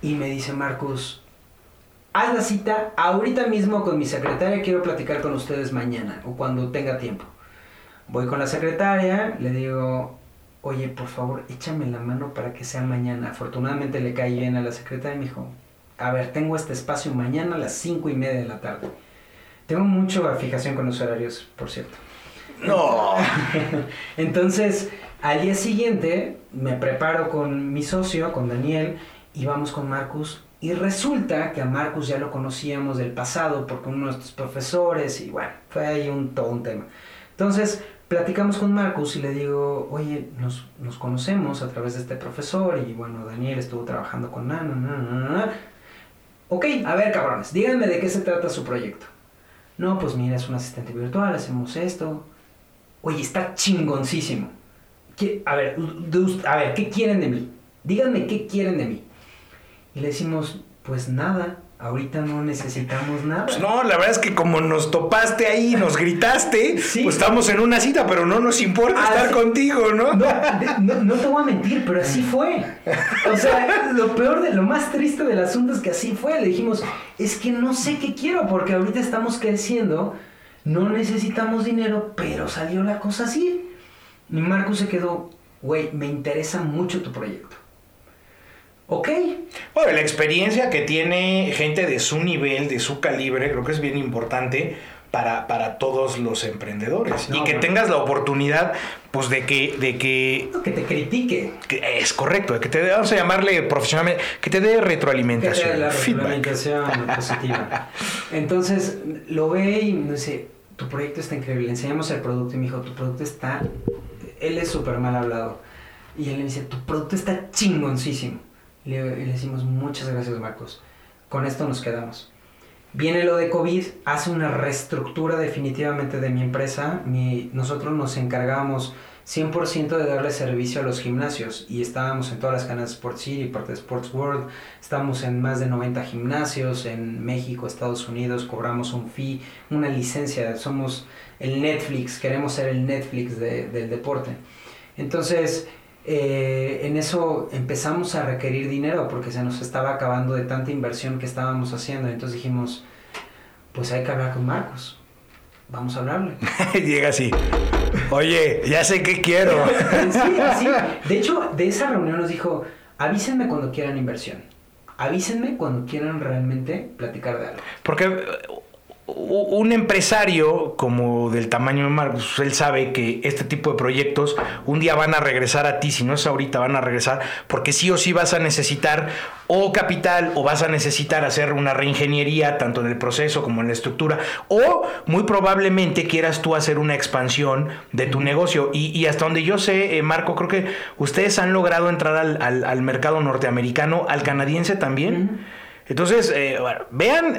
y me dice Marcus, haz la cita ahorita mismo con mi secretaria, quiero platicar con ustedes mañana o cuando tenga tiempo. Voy con la secretaria, le digo, oye, por favor, échame la mano para que sea mañana. Afortunadamente le caí bien a la secretaria y me dijo, a ver, tengo este espacio mañana a las cinco y media de la tarde. Tengo mucha fijación con los horarios, por cierto. No. Entonces, al día siguiente me preparo con mi socio, con Daniel, y vamos con Marcus y resulta que a Marcus ya lo conocíamos del pasado porque uno de nuestros profesores y bueno, fue ahí un, todo un tema. Entonces, platicamos con Marcus y le digo, oye, nos, nos conocemos a través de este profesor y bueno, Daniel estuvo trabajando con Nana, Ok, a ver cabrones, díganme de qué se trata su proyecto. No, pues mira, es un asistente virtual, hacemos esto. Oye, está chingoncísimo. A ver, a ver, ¿qué quieren de mí? Díganme qué quieren de mí. Y le decimos, pues nada, ahorita no necesitamos nada. Pues no, la verdad es que como nos topaste ahí, nos gritaste, pues estamos en una cita, pero no nos importa estar contigo, ¿no? ¿no? te voy a mentir, pero así fue. O sea, lo peor, de, lo más triste del asunto es que así fue. Le dijimos, es que no sé qué quiero, porque ahorita estamos creciendo, no necesitamos dinero, pero salió la cosa así. Y Marco se quedó, güey, me interesa mucho tu proyecto. Ok. Bueno, la experiencia que tiene gente de su nivel, de su calibre, creo que es bien importante para, para todos los emprendedores. y que tengas la oportunidad, pues, de que... De que, que te critique. es correcto, de que te vamos a llamarle profesionalmente, que te dé retroalimentación. Que te dé la retroalimentación positiva. Entonces, lo ve y me dice, tu proyecto está increíble, le enseñamos el producto y me dijo, tu producto está... Él es súper mal hablado. Y él le dice, tu producto está chingoncísimo. Y le, decimos, muchas gracias Marcos, con esto nos quedamos. Viene lo de COVID, hace una reestructura definitivamente de mi empresa. nosotros nos encargábamos 100% de darle servicio a los gimnasios y estábamos en todas las cadenas de Sports City, parte de Sports World, estamos en más de 90 gimnasios en México, Estados Unidos, cobramos un fee, una licencia, somos el Netflix, queremos ser el Netflix del deporte. Entonces, eh, en eso empezamos a requerir dinero porque se nos estaba acabando de tanta inversión que estábamos haciendo. Entonces dijimos, pues hay que hablar con Marcos. Vamos a hablarle. Llega así. Oye, ya sé qué quiero. sí, De hecho, de esa reunión nos dijo, avísenme cuando quieran inversión. Avísenme cuando quieran realmente platicar de algo. Porque un empresario como del tamaño de Marcos, él sabe que este tipo de proyectos un día van a regresar a ti, si no es ahorita van a regresar, porque sí o sí vas a necesitar o capital o vas a necesitar hacer una reingeniería tanto en el proceso como en la estructura, o muy probablemente quieras tú hacer una expansión de tu negocio. Y, hasta donde yo sé, eh, Marco, creo que ustedes han logrado entrar al, mercado norteamericano, al canadiense también. Entonces, eh, vean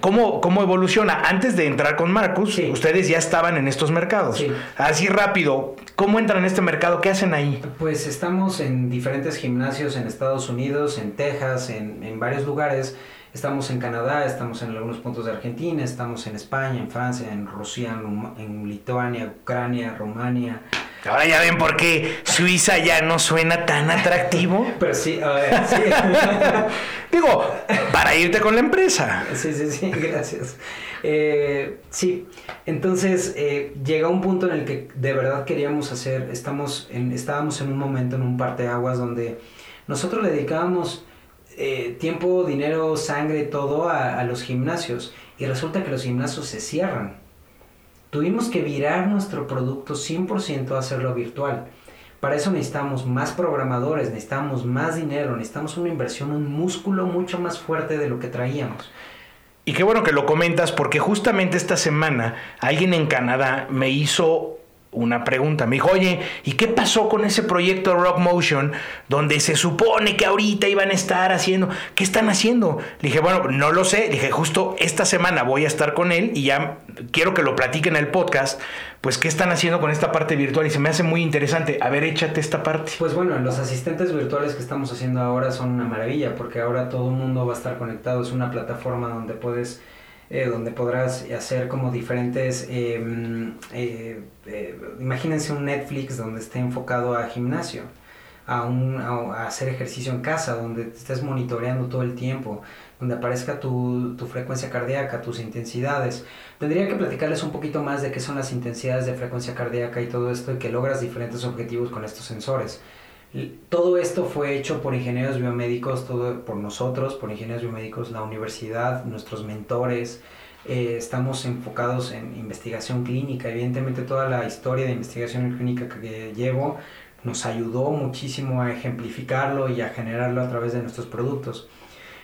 cómo, cómo evoluciona. Antes de entrar con Marcus, ustedes ya estaban en estos mercados. Así rápido, ¿cómo entran en este mercado? ¿Qué hacen ahí? Pues estamos en diferentes gimnasios en Estados Unidos, en Texas, en, en varios lugares. Estamos en Canadá, estamos en algunos puntos de Argentina, estamos en España, en Francia, en Rusia, en Lituania, Ucrania, Rumania, Ahora ya ven por qué Suiza ya no suena tan atractivo. Pero sí, a ver, sí. Digo, para irte con la empresa. Sí, sí, sí, gracias. Eh, sí, entonces eh, llega un punto en el que de verdad queríamos hacer, estamos en, estábamos en un momento, en un parteaguas donde nosotros le dedicábamos eh, tiempo, dinero, sangre, todo a los gimnasios y resulta que los gimnasios se cierran Tuvimos que virar nuestro producto 100% a hacerlo virtual. Para eso necesitamos más programadores, necesitamos más dinero, necesitamos una inversión, un músculo mucho más fuerte de lo que traíamos. Y qué bueno que lo comentas porque justamente esta semana alguien en Canadá me hizo una pregunta. Me dijo, oye, ¿y qué pasó con ese proyecto Rock Motion donde se supone que ahorita iban a estar haciendo? ¿Qué están haciendo? Le dije, bueno, no lo sé. Dije, justo esta semana voy a estar con él y ya quiero que lo platique en el podcast. Pues, ¿qué están haciendo con esta parte virtual? Y se me hace muy interesante. A ver, échate esta parte. Pues bueno, los asistentes virtuales que estamos haciendo ahora son una maravilla porque ahora todo el mundo va a estar conectado. Es una plataforma donde puedes eh, donde podrás hacer como diferentes, em, eh, eh, imagínense un Netflix donde esté enfocado a gimnasio, a, un, a, hacer ejercicio en casa, donde estés monitoreando todo el tiempo, donde aparezca tu, tu, frecuencia cardíaca, tus intensidades. Tendría que platicarles un poquito más de qué son las intensidades de frecuencia cardíaca y todo esto y que logras diferentes objetivos con estos sensores. Todo esto fue hecho por ingenieros biomédicos, todo por nosotros, por ingenieros biomédicos, la universidad, nuestros mentores. Eh, estamos enfocados en investigación clínica. Evidentemente toda la historia de investigación clínica que llevo nos ayudó muchísimo a ejemplificarlo y a generarlo a través de nuestros productos.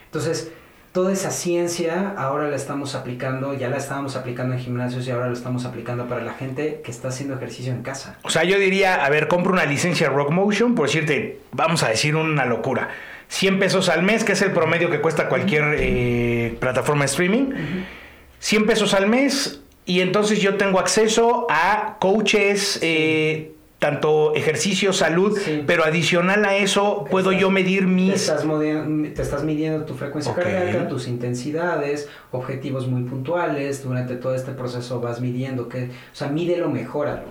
Entonces, toda esa ciencia ahora la estamos aplicando, ya la estábamos aplicando en gimnasios y ahora la estamos aplicando para la gente que está haciendo ejercicio en casa. O sea, yo diría, a ver, compro una licencia Rock Motion, por decirte, vamos a decir una locura. 100 pesos al mes, que es el promedio que cuesta cualquier eh, plataforma de streaming. 100 pesos al mes y entonces yo tengo acceso a coaches, eh, tanto ejercicio, salud, pero adicional a eso puedo yo medir mis... Te estás, te estás midiendo tu frecuencia cardíaca, tus intensidades, objetivos muy puntuales, durante todo este proceso vas midiendo, que, o sea, mídelo, mejóralo.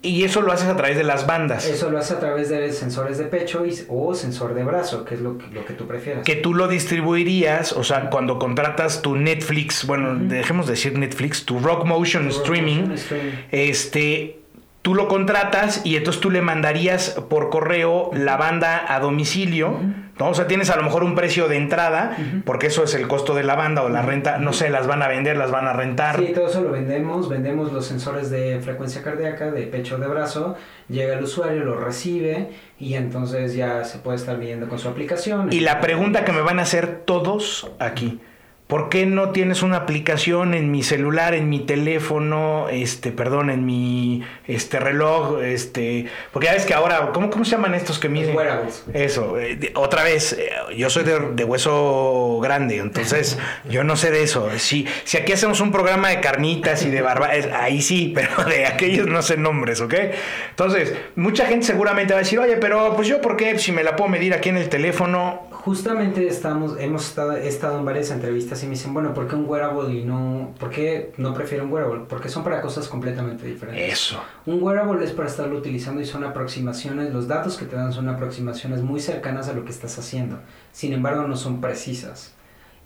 Y eso lo haces a través de las bandas. Eso lo haces a través de sensores de pecho y, o sensor de brazo, que es lo que, lo que tú prefieras. Que tú lo distribuirías, o sea, cuando contratas tu Netflix, bueno, dejemos decir Netflix, tu Rock Motion, streaming, este tú lo contratas y entonces tú le mandarías por correo la banda a domicilio, ¿no? O sea, tienes a lo mejor un precio de entrada, porque eso es el costo de la banda o la renta, no sé, las van a vender, las van a rentar. Sí, todo eso lo vendemos, vendemos los sensores de frecuencia cardíaca, de pecho de brazo, llega el usuario, lo recibe y entonces ya se puede estar viendo con su aplicación. Y la pregunta que me van a hacer todos aquí. ¿Por qué no tienes una aplicación en mi celular, en mi teléfono, este, perdón, en mi este reloj, este, porque ya ves que ahora, ¿cómo, cómo se llaman estos que miden? Wearables. Eso, eh, otra vez, eh, yo soy de, hueso grande, entonces yo no sé de eso. Si, si aquí hacemos un programa de carnitas y de barba, ahí sí, pero de aquellos no sé nombres, ¿ok? Entonces, mucha gente seguramente va a decir, oye, pero pues yo, ¿por qué? Si me la puedo medir aquí en el teléfono, justamente estamos, hemos estado, estado en varias entrevistas y me dicen, bueno, ¿por qué un wearable y no, por qué no prefiero un wearable? Porque son para cosas completamente diferentes. Eso. Un wearable es para estarlo utilizando y son aproximaciones, los datos que te dan son aproximaciones muy cercanas a lo que estás haciendo. Sin embargo, no son precisas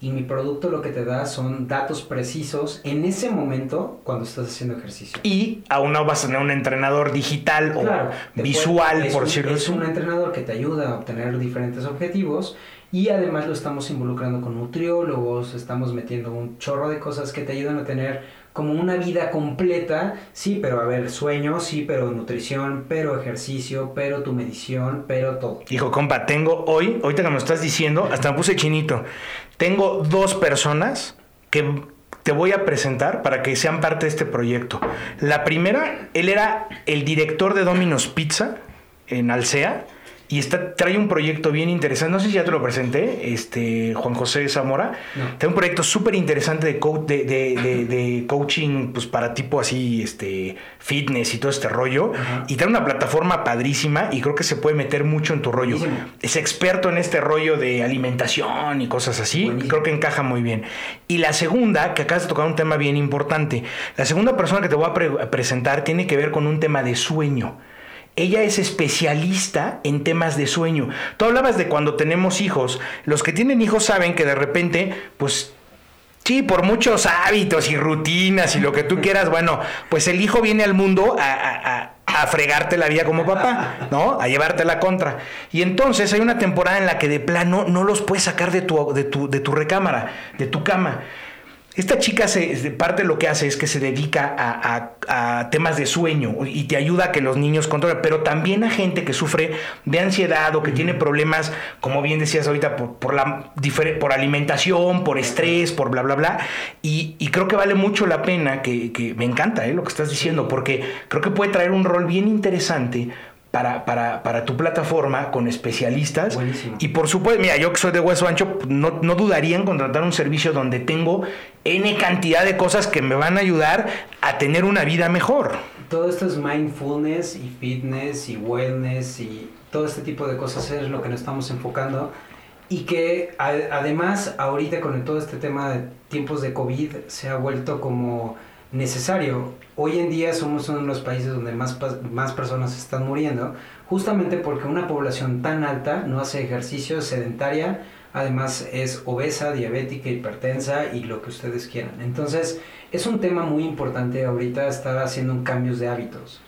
y mi producto lo que te da son datos precisos en ese momento cuando estás haciendo ejercicio. Y aún no vas a tener un entrenador digital o visual, por decirlo así. Es un entrenador que te ayuda a obtener diferentes objetivos y además lo estamos involucrando con nutriólogos, estamos metiendo un chorro de cosas que te ayudan a tener como una vida completa, sí, pero a ver, sueño, sí, pero nutrición, pero ejercicio, pero tu medición, pero todo. Hijo, compa, tengo hoy, ahorita que me estás diciendo, hasta me puse chinito, tengo dos personas que te voy a presentar para que sean parte de este proyecto. La primera, él era el director de Domino's Pizza en Alsea y está, trae un proyecto bien interesante. No sé si ya te lo presenté, este, Juan José Zamora. Tiene un proyecto súper interesante de, de, coaching pues, para tipo así, este, fitness y todo este rollo. Y trae una plataforma padrísima y creo que se puede meter mucho en tu rollo. Es experto en este rollo de alimentación y cosas así. Creo que encaja muy bien. Y la segunda, que acabas de tocar un tema bien importante. La segunda persona que te voy a presentar tiene que ver con un tema de sueño. Ella es especialista en temas de sueño. Tú hablabas de cuando tenemos hijos. Los que tienen hijos saben que de repente, pues Sí, por muchos hábitos y rutinas y lo que tú quieras, bueno, pues el hijo viene al mundo a, fregarte la vida como papá, ¿no? A llevarte la contra. Y entonces hay una temporada en la que de plano no los puedes sacar de tu, de tu, de tu recámara, de tu cama. Esta chica se, parte de lo que hace es que se dedica a, temas de sueño y te ayuda a que los niños controlen, pero también a gente que sufre de ansiedad o que tiene problemas, como bien decías ahorita, por, la, por alimentación, por estrés, por bla, bla, bla. Y, creo que vale mucho la pena, que, que me encanta ¿eh? lo que estás diciendo, porque creo que puede traer un rol bien interesante para, para, tu plataforma con especialistas. Y por supuesto, mira, yo que soy de hueso ancho, no, no, dudaría en contratar un servicio donde tengo N cantidad de cosas que me van a ayudar a tener una vida mejor. Todo esto es mindfulness y fitness y wellness y todo este tipo de cosas es lo que nos estamos enfocando. Y que además ahorita con todo este tema de tiempos de COVID se ha vuelto como necesario. Hoy en día somos uno de los países donde más, más personas están muriendo, justamente porque una población tan alta no hace ejercicio, sedentaria, además es obesa, diabética, hipertensa y lo que ustedes quieran. Entonces es un tema muy importante ahorita estar haciendo cambios de hábitos.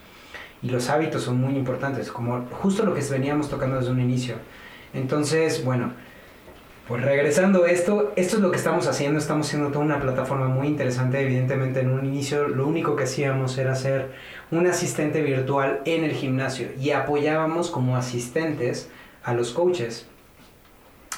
Y los hábitos son muy importantes, como justo lo que veníamos tocando desde un inicio. Entonces, bueno, pues regresando a esto, esto es lo que estamos haciendo, estamos haciendo toda una plataforma muy interesante, evidentemente en un inicio lo único que hacíamos era ser un asistente virtual en el gimnasio y apoyábamos como asistentes a los coaches.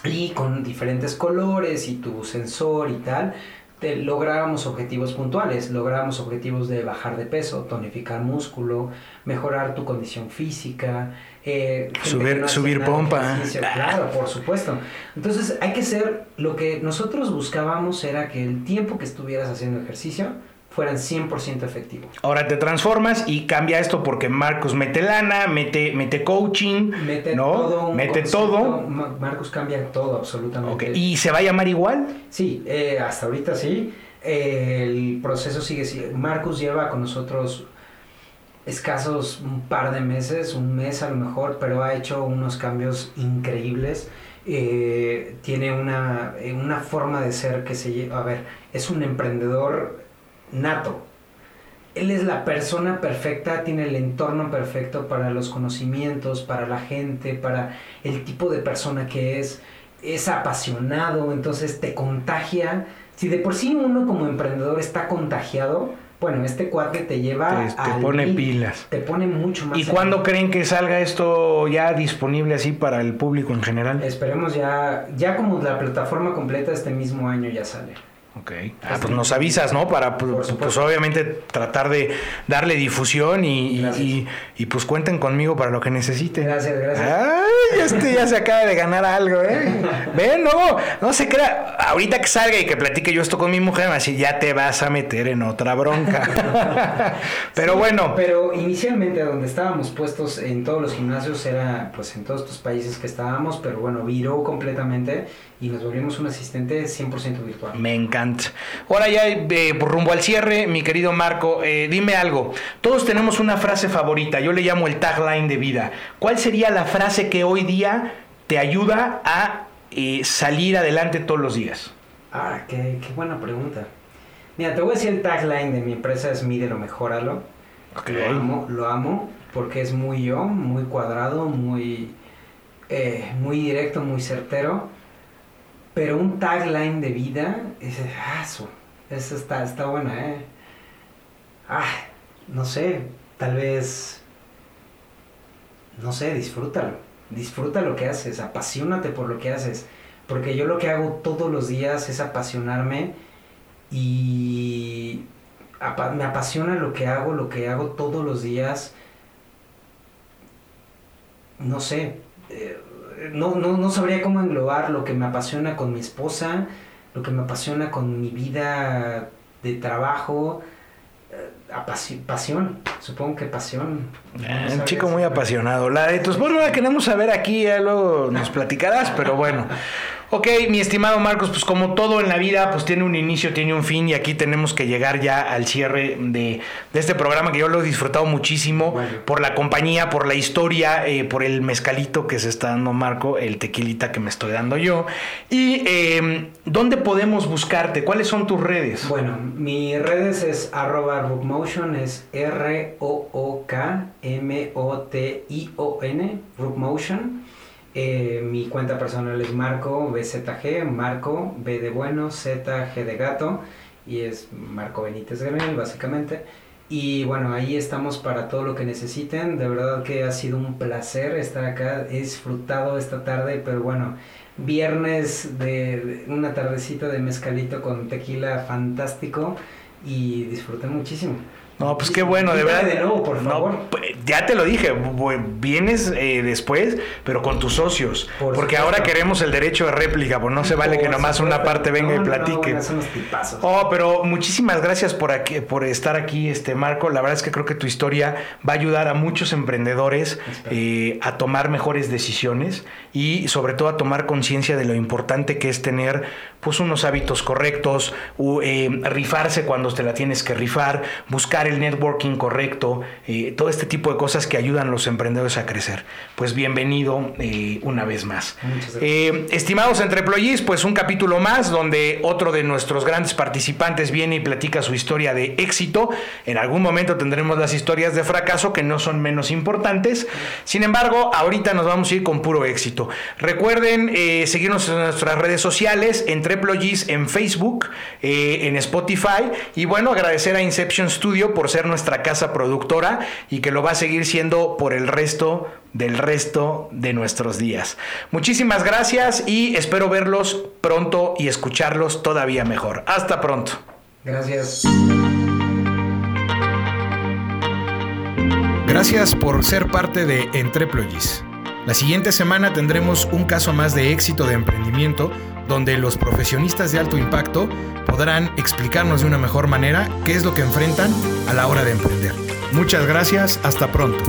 Y con diferentes colores y tu sensor y tal, lográbamos objetivos puntuales, lográbamos objetivos de bajar de peso, tonificar músculo, mejorar tu condición física, eh, subir, subir pompa. Claro, por supuesto. Entonces hay que ser, lo que nosotros buscábamos era que el tiempo que estuvieras haciendo ejercicio fueran 100% efectivos. Ahora te transformas y cambia esto porque Marcos mete lana, mete, mete coaching, mete ¿no? todo. Mete todo. Marcos cambia todo absolutamente. ¿Y se va a llamar igual? Sí, eh, hasta ahorita sí. el proceso sigue. Marcos lleva con nosotros escasos un par de meses, un mes a lo mejor, pero ha hecho unos cambios increíbles. Eh, tiene una, una forma de ser que se lleva, a ver, es un emprendedor nato. Él es la persona perfecta, tiene el entorno perfecto para los conocimientos, para la gente, para el tipo de persona que es. Es apasionado, entonces te contagia. Si de por sí uno como emprendedor está contagiado, bueno, este cuate te lleva te, te pone pilas. Te pone mucho más. ¿Y cuándo creen que salga esto ya disponible así para el público en general? Esperemos ya, ya como la plataforma completa este mismo año ya sale. Ok. Ah, pues nos avisas, ¿no? Para, pues, pues, obviamente tratar de darle difusión y, y, pues cuenten conmigo para lo que necesiten. Gracias, gracias. Ay, este ya se acaba de ganar algo, ¿eh? Ven, no, no se crea. Ahorita que salga y que platique yo esto con mi mujer, me va ya te vas a meter en otra bronca. pero bueno. Pero inicialmente donde estábamos puestos en todos los gimnasios era pues en todos estos países que estábamos, pero bueno, viró completamente y nos volvimos un asistente 100% virtual. Me encanta. Ahora ya eh, rumbo al cierre, mi querido Marco, eh, dime algo. Todos tenemos una frase favorita, yo le llamo el tagline de vida. ¿Cuál sería la frase que hoy día te ayuda a eh, salir adelante todos los días? Ah, qué, qué, buena pregunta. Mira, te voy a decir el tagline de mi empresa es Mídelo, mejóralo. Lo amo, lo amo, porque es muy yo, muy cuadrado, muy, muy directo, muy certero pero un tagline de vida, ese, ah, eso, está, está buena, ¿eh? Ah, no sé, tal vez, no sé, disfrútalo. Disfruta lo que haces, apasionate por lo que haces. Porque yo lo que hago todos los días es apasionarme y me apasiona lo que hago, lo que hago todos los días. No sé, eh, no, no, no sabría cómo englobar lo que me apasiona con mi esposa, lo que me apasiona con mi vida de trabajo, eh, pasión, supongo que pasión. Eh, un chico muy apasionado. La de tu esposa la queremos saber aquí, ya luego nos platicarás, pero bueno. Ok, mi estimado Marcos, pues como todo en la vida, pues tiene un inicio, tiene un fin y aquí tenemos que llegar ya al cierre de, este programa que yo lo he disfrutado muchísimo por la compañía, por la historia, eh, por el mezcalito que se está dando Marco, el tequilita que me estoy dando yo. ¿Y em, dónde podemos buscarte? ¿Cuáles son tus redes? Bueno, mi redes es arroba rookmotion, es R-O-O-K-M-O-T-I-O-N, rookmotion. Eh, mi cuenta personal es Marco BZG, Marco B de bueno, Z G de gato y es Marco Benítez Gabriel básicamente. Y bueno, ahí estamos para todo lo que necesiten. De verdad que ha sido un placer estar acá. He disfrutado esta tarde, pero bueno, viernes de, una tardecita de mezcalito con tequila fantástico y disfruté muchísimo. No, pues qué bueno, de verdad. De nuevo, por favor. Pues, ya te lo dije, vienes eh, después, pero con tus socios. porque ahora queremos el derecho de réplica, pues no se vale que nomás una parte venga y platique. oh, pero muchísimas gracias por aquí, por estar aquí, este Marco. La verdad es que creo que tu historia va a ayudar a muchos emprendedores eh, a tomar mejores decisiones y sobre todo a tomar conciencia de lo importante que es tener pues unos hábitos correctos, eh, rifarse cuando te la tienes que rifar, buscar el networking correcto, eh, todo este tipo de cosas que ayudan a los emprendedores a crecer. Pues bienvenido eh, una vez más. Eh, estimados entreployees, pues un capítulo más donde otro de nuestros grandes participantes viene y platica su historia de éxito. En algún momento tendremos las historias de fracaso que no son menos importantes. Sin embargo, ahorita nos vamos a ir con puro éxito. Recuerden seguirnos en nuestras redes sociales, Entreployees en Facebook, en Spotify y bueno, agradecer a Inception Studio por ser nuestra casa productora y que lo va a seguir siendo por el resto del resto de nuestros días. Muchísimas gracias y espero verlos pronto y escucharlos todavía mejor. Hasta pronto. Gracias. Gracias por ser parte de Entreployis. La siguiente semana tendremos un caso más de éxito de emprendimiento donde los profesionistas de alto impacto podrán explicarnos de una mejor manera qué es lo que enfrentan a la hora de emprender. Muchas gracias, hasta pronto.